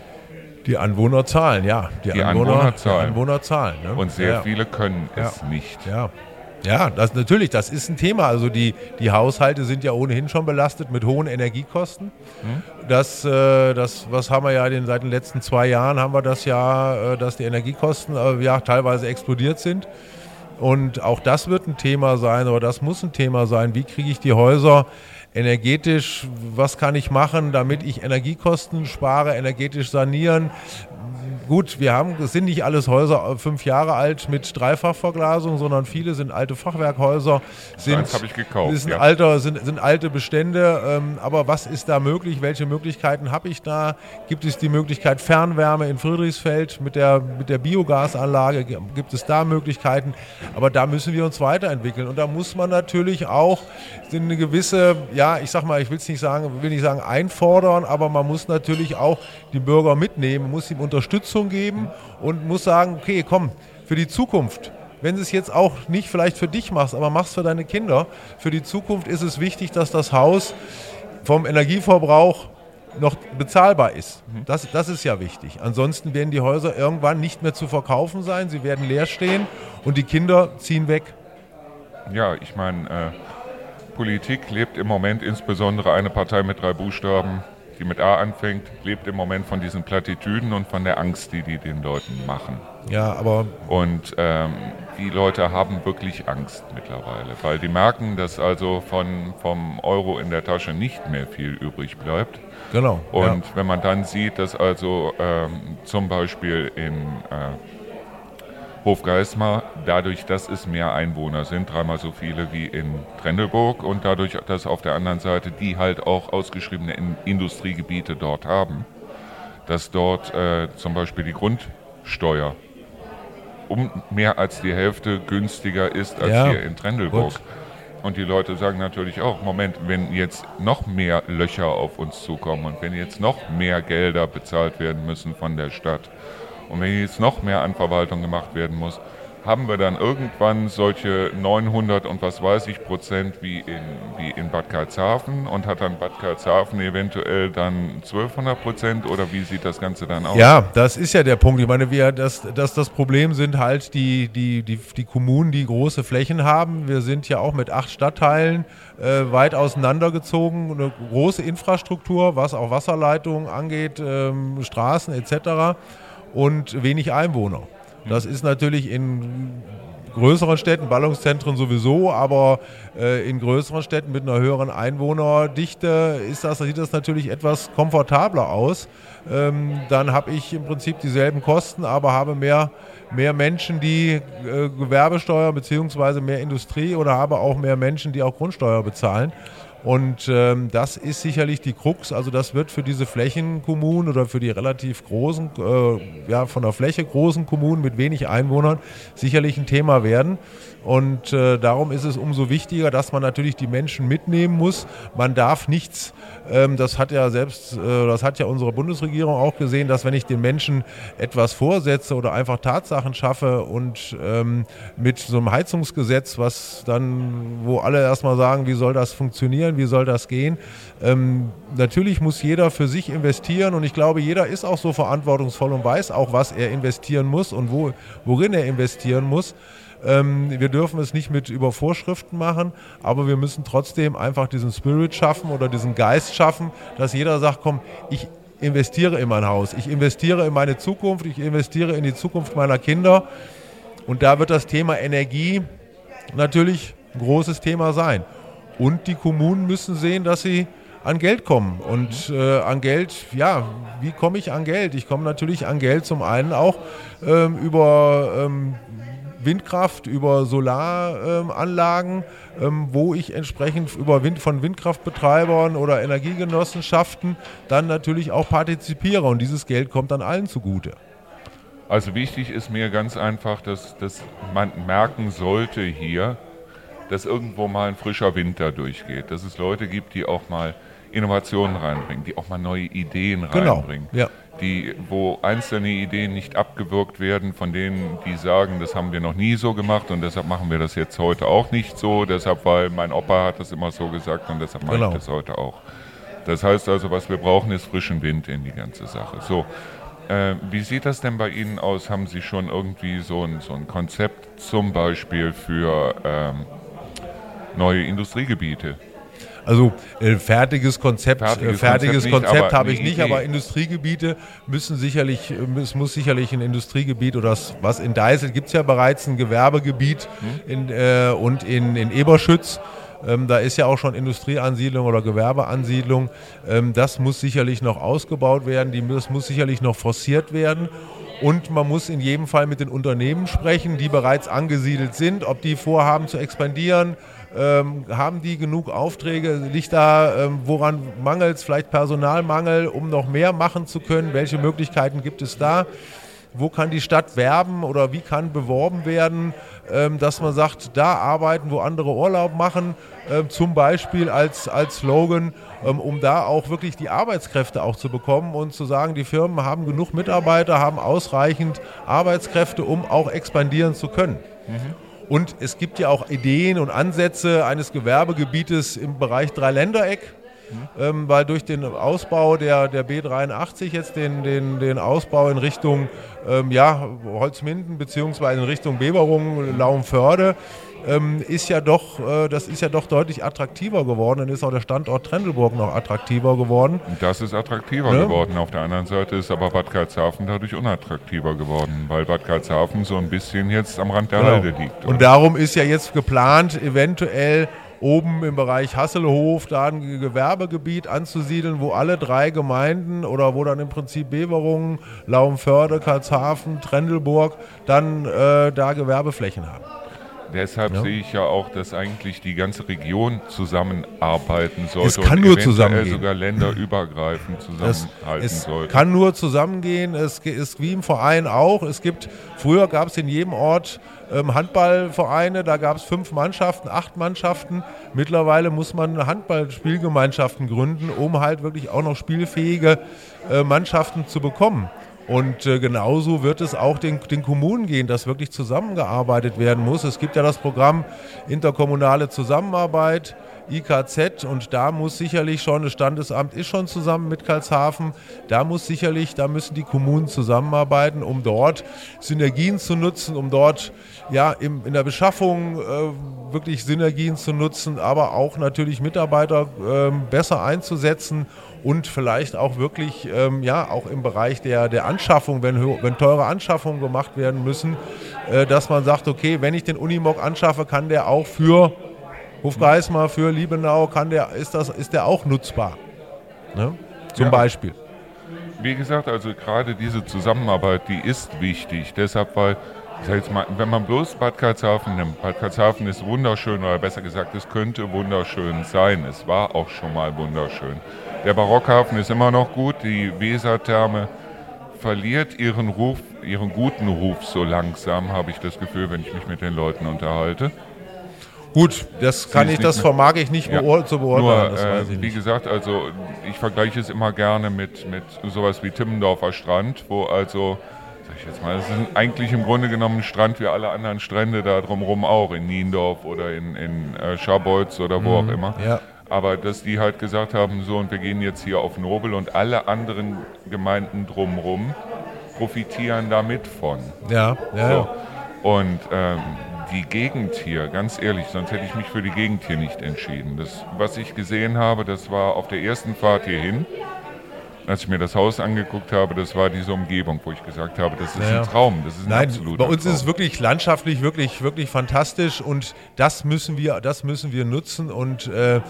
Die Anwohner zahlen, ja. Die, Die Anwohner, Anwohner zahlen. Die Anwohner zahlen. Ne? Und sehr ja. viele können Ja. es nicht. Ja. Ja, das natürlich, das ist ein Thema. Also die, die Haushalte sind ja ohnehin schon belastet mit hohen Energiekosten. Das, äh, das, was haben wir ja den, seit den letzten zwei Jahren haben wir das ja, äh, dass die Energiekosten äh, ja teilweise explodiert sind. Und auch das wird ein Thema sein, oder das muss ein Thema sein. Wie kriege ich die Häuser energetisch, was kann ich machen, damit ich Energiekosten spare, energetisch sanieren? Gut, wir haben, es sind nicht alles Häuser äh, fünf Jahre alt mit Dreifachverglasung, sondern viele sind alte Fachwerkhäuser. Sind, habe ich gekauft, Sind, ja. alter, sind, sind alte Bestände. Ähm, aber was ist da möglich? Welche Möglichkeiten habe ich da? Gibt es die Möglichkeit Fernwärme in Friedrichsfeld mit der, mit der Biogasanlage? Gibt es da Möglichkeiten? Aber da müssen wir uns weiterentwickeln. Und da muss man natürlich auch eine gewisse, ja, ich sag mal, ich will es nicht sagen, will nicht sagen einfordern, aber man muss natürlich auch die Bürger mitnehmen, muss ihm Unterstützung geben und muss sagen, okay, komm, für die Zukunft, wenn du es jetzt auch nicht vielleicht für dich machst, aber machst für deine Kinder, für die Zukunft ist es wichtig, dass das Haus vom Energieverbrauch noch bezahlbar ist. Das, das ist ja wichtig. Ansonsten werden die Häuser irgendwann nicht mehr zu verkaufen sein, sie werden leer stehen und die Kinder ziehen weg. Ja, ich meine, äh, Politik lebt im Moment insbesondere eine Partei mit drei Buchstaben, die mit A anfängt, lebt im Moment von diesen Plattitüden und von der Angst, die die den Leuten machen. Ja, aber Und ähm, die Leute haben wirklich Angst mittlerweile, weil die merken, dass also von, vom Euro in der Tasche nicht mehr viel übrig bleibt. genau. Und wenn man dann sieht, dass also ähm, zum Beispiel in äh, Hofgeismar, dadurch, dass es mehr Einwohner sind, dreimal so viele wie in Trendelburg und dadurch, dass auf der anderen Seite die halt auch ausgeschriebene in Industriegebiete dort haben, dass dort äh, zum Beispiel die Grundsteuer um mehr als die Hälfte günstiger ist als Ja, hier in Trendelburg. gut. Und die Leute sagen natürlich auch, Moment, wenn jetzt noch mehr Löcher auf uns zukommen und wenn jetzt noch mehr Gelder bezahlt werden müssen von der Stadt und wenn jetzt noch mehr an Verwaltung gemacht werden muss, haben wir dann irgendwann solche 900 und was weiß ich Prozent wie in, wie in Bad Karlshafen und hat dann Bad Karlshafen eventuell dann 1200 Prozent oder wie sieht das Ganze dann aus? Ja, das ist ja der Punkt. Ich meine, wir, das, das, das Problem sind halt die, die, die, die Kommunen, die große Flächen haben. Wir sind ja auch mit acht Stadtteilen äh, weit auseinandergezogen. Eine große Infrastruktur, was auch Wasserleitungen angeht, ähm, Straßen etc. und wenig Einwohner. Das ist natürlich in größeren Städten, Ballungszentren sowieso, aber äh, in größeren Städten mit einer höheren Einwohnerdichte ist das, sieht das natürlich etwas komfortabler aus. Ähm, dann habe ich im Prinzip dieselben Kosten, aber habe mehr, mehr Menschen, die äh, Gewerbesteuer bzw. mehr Industrie oder habe auch mehr Menschen, die auch Grundsteuer bezahlen. Und ähm, das ist sicherlich die Krux. Also das wird für diese Flächenkommunen oder für die relativ großen, äh, ja, von der Fläche großen Kommunen mit wenig Einwohnern sicherlich ein Thema werden. Und äh, darum ist es umso wichtiger, dass man natürlich die Menschen mitnehmen muss. Man darf nichts, ähm, das hat ja selbst, äh, das hat ja unsere Bundesregierung auch gesehen, dass wenn ich den Menschen etwas vorsetze oder einfach Tatsachen schaffe und ähm, mit so einem Heizungsgesetz, was dann, wo alle erstmal sagen, wie soll das funktionieren, wie soll das gehen, ähm, natürlich muss jeder für sich investieren und ich glaube, jeder ist auch so verantwortungsvoll und weiß auch, was er investieren muss und wo, worin er investieren muss. Ähm, wir dürfen es nicht mit über Vorschriften machen, aber wir müssen trotzdem einfach diesen Spirit schaffen oder diesen Geist schaffen, dass jeder sagt, komm, ich investiere in mein Haus, ich investiere in meine Zukunft, ich investiere in die Zukunft meiner Kinder. Und da wird das Thema Energie natürlich ein großes Thema sein. Und die Kommunen müssen sehen, dass sie an Geld kommen. Und äh, an Geld, ja, wie komme ich an Geld? Ich komme natürlich an Geld zum einen auch ähm, über ähm, Windkraft, über Solaranlagen, ähm, wo ich entsprechend über Wind, von Windkraftbetreibern oder Energiegenossenschaften dann natürlich auch partizipiere und dieses Geld kommt dann allen zugute. Also wichtig ist mir ganz einfach, dass, dass man merken sollte hier, dass irgendwo mal ein frischer Winter durchgeht, dass es Leute gibt, die auch mal Innovationen reinbringen, die auch mal neue Ideen genau, reinbringen. Ja die, wo einzelne Ideen nicht abgewürgt werden von denen, die sagen, das haben wir noch nie so gemacht und deshalb machen wir das jetzt heute auch nicht so. Deshalb, weil mein Opa hat das immer so gesagt und deshalb mache genau. ich das heute auch. Das heißt also, was wir brauchen, ist frischen Wind in die ganze Sache. So, äh, wie sieht das denn bei Ihnen aus? Haben Sie schon irgendwie so ein, so ein Konzept zum Beispiel für ähm, neue Industriegebiete? Also äh, fertiges Konzept, fertiges, äh, fertiges Konzept, Konzept habe ich nicht, Idee. aber Industriegebiete müssen sicherlich, äh, es muss sicherlich ein Industriegebiet oder was in Deißel gibt es ja bereits ein Gewerbegebiet hm. in, äh, und in, in Eberschütz. Ähm, da ist ja auch schon Industrieansiedlung oder Gewerbeansiedlung. Ähm, das muss sicherlich noch ausgebaut werden, die, das muss sicherlich noch forciert werden. Und man muss in jedem Fall mit den Unternehmen sprechen, die bereits angesiedelt sind, ob die vorhaben zu expandieren, ähm, haben die genug Aufträge? Liegt da, ähm, woran mangelt es? Vielleicht Personalmangel, um noch mehr machen zu können? Welche Möglichkeiten gibt es da? Wo kann die Stadt werben oder wie kann beworben werden, ähm, dass man sagt, da arbeiten, wo andere Urlaub machen, ähm, zum Beispiel als, als Slogan, ähm, um da auch wirklich die Arbeitskräfte auch zu bekommen und zu sagen, die Firmen haben genug Mitarbeiter, haben ausreichend Arbeitskräfte, um auch expandieren zu können. Mhm. Und es gibt ja auch Ideen und Ansätze eines Gewerbegebietes im Bereich Dreiländereck. Mhm. Ähm, weil durch den Ausbau der, der B83 jetzt den, den, den Ausbau in Richtung ähm, ja, Holzminden beziehungsweise in Richtung Beberung, Laumförde ähm, ist ja doch, äh, das ist ja doch deutlich attraktiver geworden. Dann ist auch der Standort Trendelburg noch attraktiver geworden. Das ist attraktiver ne? geworden. Auf der anderen Seite ist aber Bad Karlshafen dadurch unattraktiver geworden, weil Bad Karlshafen so ein bisschen jetzt am Rand der genau. Halde liegt. Oder? Und darum ist ja jetzt geplant, eventuell oben im Bereich Hasselhof da ein Gewerbegebiet anzusiedeln, wo alle drei Gemeinden oder wo dann im Prinzip Beverungen, Laumförde, Karlshafen, Trendelburg dann äh, da Gewerbeflächen haben. Deshalb ja. sehe ich ja auch, dass eigentlich die ganze Region zusammenarbeiten sollte. Es kann nur zusammengehen. sogar länderübergreifend zusammenhalten es, sollte. Es kann nur zusammengehen. Es ist wie im Verein auch. Es gibt, früher gab es in jedem Ort ähm, Handballvereine, da gab es fünf Mannschaften, acht Mannschaften. Mittlerweile muss man Handballspielgemeinschaften gründen, um halt wirklich auch noch spielfähige äh, Mannschaften zu bekommen. Und äh, genauso wird es auch den, den, Kommunen gehen, dass wirklich zusammengearbeitet werden muss. Es gibt ja das Programm Interkommunale Zusammenarbeit, IKZ, und da muss sicherlich schon, das Standesamt ist schon zusammen mit Karlshafen, da muss sicherlich, da müssen die Kommunen zusammenarbeiten, um dort Synergien zu nutzen, um dort ja, im, in der Beschaffung äh, wirklich Synergien zu nutzen, aber auch natürlich Mitarbeiter äh, besser einzusetzen und vielleicht auch wirklich, ähm, ja, auch im Bereich der, der Anschaffung, wenn, wenn teure Anschaffungen gemacht werden müssen, äh, dass man sagt, okay, wenn ich den Unimog anschaffe, kann der auch für Hofgeismar, für Liebenau, kann der, ist, das, ist der auch nutzbar. Ne? Zum ja. Beispiel. Wie gesagt, also gerade diese Zusammenarbeit, die ist wichtig. Deshalb, weil jetzt mal, wenn man bloß Bad Karlshafen nimmt, Bad Karlshafen ist wunderschön, oder besser gesagt, es könnte wunderschön sein. Es war auch schon mal wunderschön. Der Barockhafen ist immer noch gut, die Wesertherme verliert ihren Ruf, ihren guten Ruf so langsam, habe ich das Gefühl, wenn ich mich mit den Leuten unterhalte. Gut, das kann ich, das vermag ich nicht ja. beurte zu beurteilen. Nur, äh, wie gesagt, also ich vergleiche es immer gerne mit, mit sowas wie Timmendorfer Strand, wo also, sag ich jetzt mal, das ist eigentlich im Grunde genommen ein Strand wie alle anderen Strände da drumherum auch, in Niendorf oder in, in äh, Scharbeutz oder wo mhm, auch immer. Ja. Aber dass die halt gesagt haben, so und wir gehen jetzt hier auf Nobel und alle anderen Gemeinden drumherum profitieren damit von. Ja, ja. So. Und ähm, die Gegend hier, ganz ehrlich, sonst hätte ich mich für die Gegend hier nicht entschieden. Das, was ich gesehen habe, das war auf der ersten Fahrt hierhin. Als ich mir das Haus angeguckt habe, das war diese Umgebung, wo ich gesagt habe, das ist ja. ein Traum, das ist ein Nein, absoluter bei uns Traum. ist es wirklich landschaftlich wirklich, wirklich fantastisch und das müssen wir, das müssen wir nutzen und äh,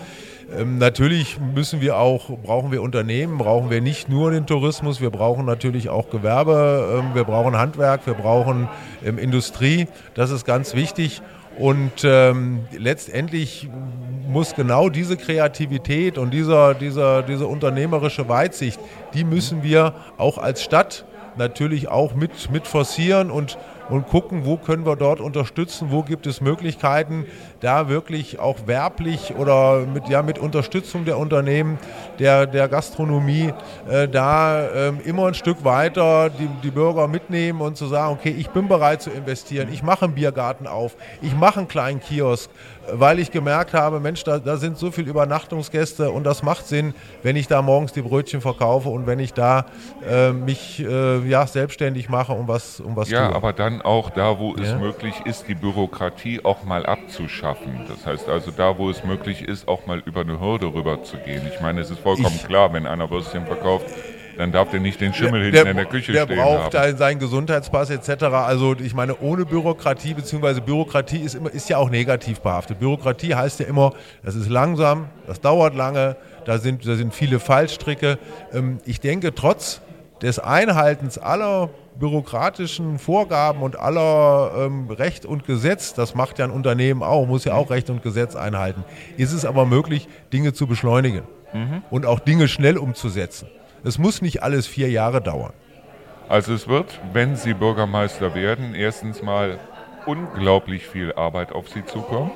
ähm, natürlich müssen wir auch, brauchen wir Unternehmen, brauchen wir nicht nur den Tourismus, wir brauchen natürlich auch Gewerbe, ähm, wir brauchen Handwerk, wir brauchen ähm, Industrie. Das ist ganz wichtig. Und ähm, letztendlich muss genau diese Kreativität und dieser, dieser, diese unternehmerische Weitsicht, die müssen wir auch als Stadt natürlich auch mit, mit forcieren und und gucken, wo können wir dort unterstützen, wo gibt es Möglichkeiten, da wirklich auch werblich oder mit, ja, mit Unterstützung der Unternehmen, der, der Gastronomie, äh, da äh, immer ein Stück weiter die, die Bürger mitnehmen und zu sagen, okay, ich bin bereit zu investieren, ich mache einen Biergarten auf, ich mache einen kleinen Kiosk, weil ich gemerkt habe, Mensch, da, da sind so viele Übernachtungsgäste und das macht Sinn, wenn ich da morgens die Brötchen verkaufe und wenn ich da äh, mich äh, ja, selbstständig mache und was, um was ja, tue. aber dann auch da, wo ja. es möglich ist, die Bürokratie auch mal abzuschaffen. Das heißt also da, wo es möglich ist, auch mal über eine Hürde rüber zu gehen. Ich meine, es ist vollkommen ich, klar, wenn einer Würstchen verkauft, dann darf der nicht den Schimmel hinten der, in der Küche der stehen Der braucht haben. seinen Gesundheitspass etc. Also ich meine, ohne Bürokratie, beziehungsweise Bürokratie ist, immer, ist ja auch negativ behaftet. Bürokratie heißt ja immer, das ist langsam, das dauert lange, da sind, da sind viele Fallstricke. Ähm, ich denke, trotz des Einhaltens aller bürokratischen Vorgaben und aller ähm, Recht und Gesetz, das macht ja ein Unternehmen auch, muss ja auch Recht und Gesetz einhalten, ist es aber möglich, Dinge zu beschleunigen mhm. und auch Dinge schnell umzusetzen. Es muss nicht alles vier Jahre dauern. Also es wird, wenn Sie Bürgermeister werden, erstens mal unglaublich viel Arbeit auf Sie zukommen.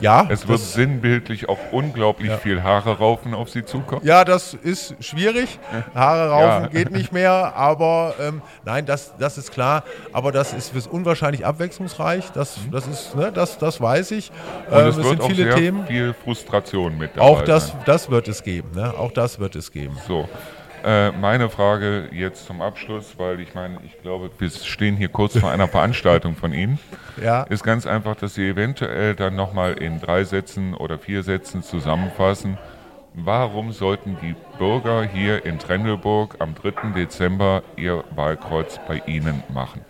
Ja. Es wird sinnbildlich auch unglaublich ja. viel Haare raufen auf Sie zukommen. Ja, das ist schwierig. Haare raufen ja. geht nicht mehr, aber ähm, nein, das, das ist klar. Aber das ist, ist unwahrscheinlich abwechslungsreich. Das, mhm. das ist, ne, das, das weiß ich. Und ähm, es, es wird sind auch viele Themen. viel Frustration mit dabei. Auch das, das wird es geben. Ne? Auch das wird es geben. So. Äh, meine Frage jetzt zum Abschluss, weil ich meine, ich glaube, wir stehen hier kurz vor einer Veranstaltung von Ihnen. Ja. Ist ganz einfach, dass Sie eventuell dann nochmal in drei Sätzen oder vier Sätzen zusammenfassen, warum sollten die Bürger hier in Trendelburg am 3. Dezember ihr Wahlkreuz bei Ihnen machen?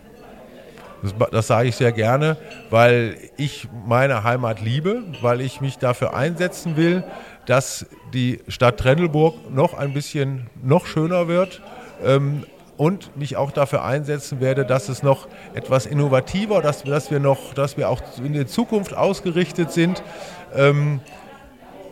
Das, das, sage ich sehr gerne, weil ich meine Heimat liebe, weil ich mich dafür einsetzen will, dass die Stadt Trendelburg noch ein bisschen noch schöner wird. Ähm, und mich auch dafür einsetzen werde, dass es noch etwas innovativer, dass, dass wir noch, dass wir auch in der Zukunft ausgerichtet sind. Ähm,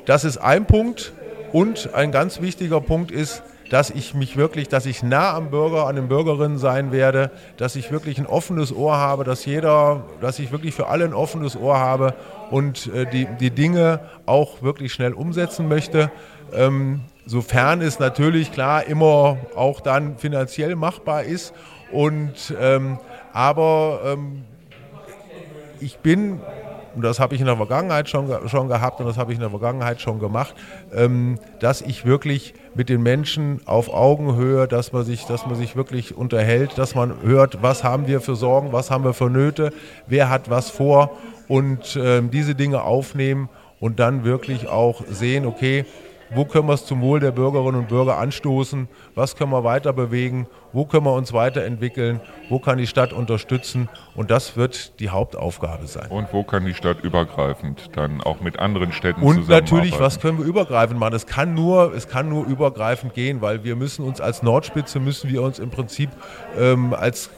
das ist ein Punkt. Und ein ganz wichtiger Punkt ist, dass ich mich wirklich, dass ich nah am Bürger, an den Bürgerinnen sein werde, dass ich wirklich ein offenes Ohr habe, dass jeder, dass ich wirklich für alle ein offenes Ohr habe und äh, die, die Dinge auch wirklich schnell umsetzen möchte. Ähm, sofern es natürlich klar immer auch dann finanziell machbar ist. Und ähm, aber ähm, ich bin und das habe ich in der Vergangenheit schon, schon gehabt und das habe ich in der Vergangenheit schon gemacht, ähm, dass ich wirklich mit den Menschen auf Augenhöhe, dass man, sich, dass man sich wirklich unterhält, dass man hört, was haben wir für Sorgen, was haben wir für Nöte, wer hat was vor und ähm, diese Dinge aufnehmen und dann wirklich auch sehen, okay, wo können wir es zum Wohl der Bürgerinnen und Bürger anstoßen, was können wir weiter bewegen, wo können wir uns weiterentwickeln, wo kann die Stadt unterstützen und das wird die Hauptaufgabe sein. Und wo kann die Stadt übergreifend dann auch mit anderen Städten Und natürlich, was können wir übergreifend machen? Es kann nur, es kann nur übergreifend gehen, weil wir müssen uns als Nordspitze müssen wir uns im Prinzip ähm, als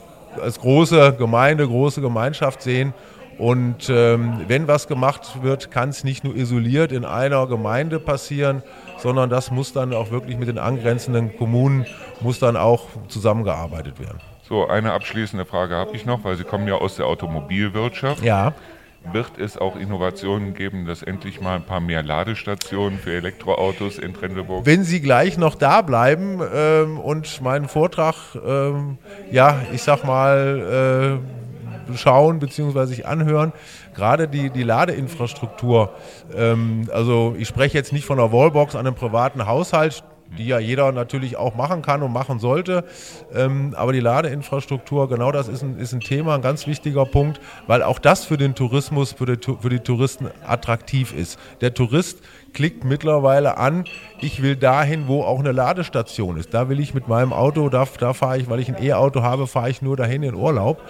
als große Gemeinde, große Gemeinschaft sehen. Und ähm, wenn was gemacht wird, kann es nicht nur isoliert in einer Gemeinde passieren, sondern das muss dann auch wirklich mit den angrenzenden Kommunen, muss dann auch zusammengearbeitet werden. So, eine abschließende Frage habe ich noch, weil Sie kommen ja aus der Automobilwirtschaft. Ja. Wird es auch Innovationen geben, dass endlich mal ein paar mehr Ladestationen für Elektroautos in Trendelburg? Wenn Sie gleich noch da bleiben ähm, und meinen Vortrag, ähm, ja, ich sag mal, äh, schauen bzw. sich anhören, gerade die, die Ladeinfrastruktur, ähm, also ich spreche jetzt nicht von einer Wallbox an einem privaten Haushalt, die ja jeder natürlich auch machen kann und machen sollte. Ähm, aber die Ladeinfrastruktur, genau das ist ein, ist ein Thema, ein ganz wichtiger Punkt, weil auch das für den Tourismus, für die, für die Touristen attraktiv ist. Der Tourist klickt mittlerweile an, ich will dahin, wo auch eine Ladestation ist. Da will ich mit meinem Auto, da, da fahre ich, weil ich ein E-Auto habe, fahre ich nur dahin in Urlaub.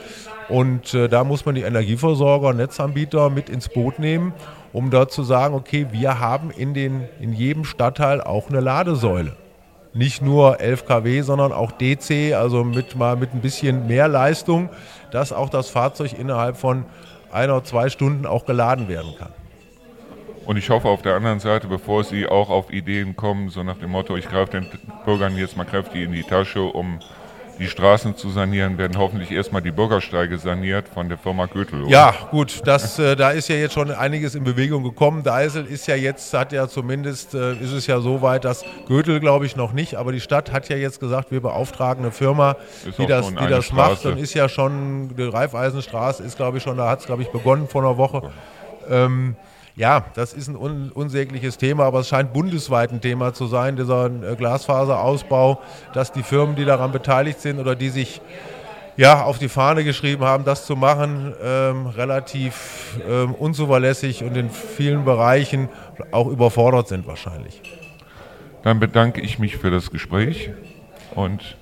Und äh, da muss man die Energieversorger, Netzanbieter mit ins Boot nehmen um dort zu sagen, okay, wir haben in, den, in jedem Stadtteil auch eine Ladesäule. Nicht nur 11 kW, sondern auch DC, also mit, mal mit ein bisschen mehr Leistung, dass auch das Fahrzeug innerhalb von einer, zwei Stunden auch geladen werden kann. Und ich hoffe auf der anderen Seite, bevor Sie auch auf Ideen kommen, so nach dem Motto, ich greife den Bürgern jetzt mal kräftig in die Tasche, um die Straßen zu sanieren, werden hoffentlich erstmal die Bürgersteige saniert von der Firma Götel. Oder? Ja, gut, das, äh, da ist ja jetzt schon einiges in Bewegung gekommen. Deisel ist ja jetzt, hat ja zumindest, äh, ist es ja so weit, dass Götel glaube ich noch nicht, aber die Stadt hat ja jetzt gesagt, wir beauftragen eine Firma, ist die das, die das macht. Dann ist ja schon, die Reifeisenstraße ist glaube ich schon, da hat es glaube ich begonnen vor einer Woche. Ähm, ja, das ist ein un unsägliches Thema, aber es scheint bundesweit ein Thema zu sein, dieser äh, Glasfaserausbau, dass die Firmen, die daran beteiligt sind oder die sich ja, auf die Fahne geschrieben haben, das zu machen, ähm, relativ ähm, unzuverlässig und in vielen Bereichen auch überfordert sind wahrscheinlich. Dann bedanke ich mich für das Gespräch und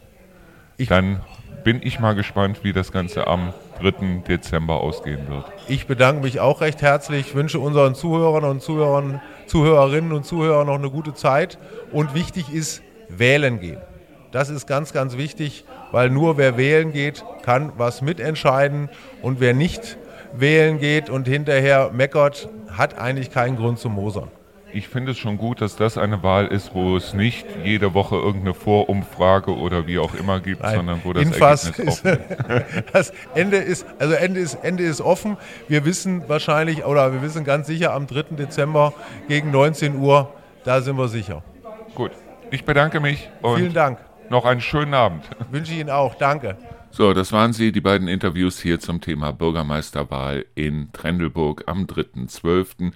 ich dann bin ich mal gespannt, wie das Ganze am 3. Dezember ausgehen wird. Ich bedanke mich auch recht herzlich, wünsche unseren Zuhörern und Zuhörern, Zuhörerinnen und Zuhörern noch eine gute Zeit. Und wichtig ist, wählen gehen. Das ist ganz, ganz wichtig, weil nur wer wählen geht, kann was mitentscheiden. Und wer nicht wählen geht und hinterher meckert, hat eigentlich keinen Grund zum Mosern ich finde es schon gut, dass das eine Wahl ist, wo es nicht jede Woche irgendeine Vorumfrage oder wie auch immer gibt, Nein, sondern wo das Infass Ergebnis offen ist. das Ende ist, also Ende ist, Ende ist offen. Wir wissen wahrscheinlich, oder wir wissen ganz sicher, am 3. Dezember gegen 19 Uhr, da sind wir sicher. Gut, ich bedanke mich und Vielen Dank. noch einen schönen Abend. Wünsche ich Ihnen auch. Danke. So, das waren sie, die beiden Interviews hier zum Thema Bürgermeisterwahl in Trendelburg am 3.12.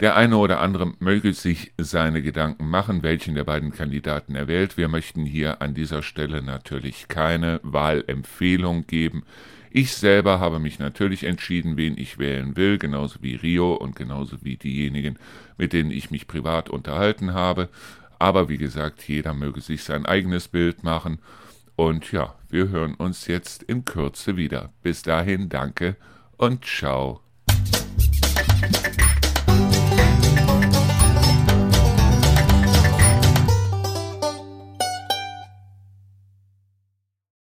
Der eine oder andere möge sich seine Gedanken machen, welchen der beiden Kandidaten er wählt. Wir möchten hier an dieser Stelle natürlich keine Wahlempfehlung geben. Ich selber habe mich natürlich entschieden, wen ich wählen will, genauso wie Rio und genauso wie diejenigen, mit denen ich mich privat unterhalten habe. Aber wie gesagt, jeder möge sich sein eigenes Bild machen. Und ja, wir hören uns jetzt in Kürze wieder. Bis dahin danke und ciao.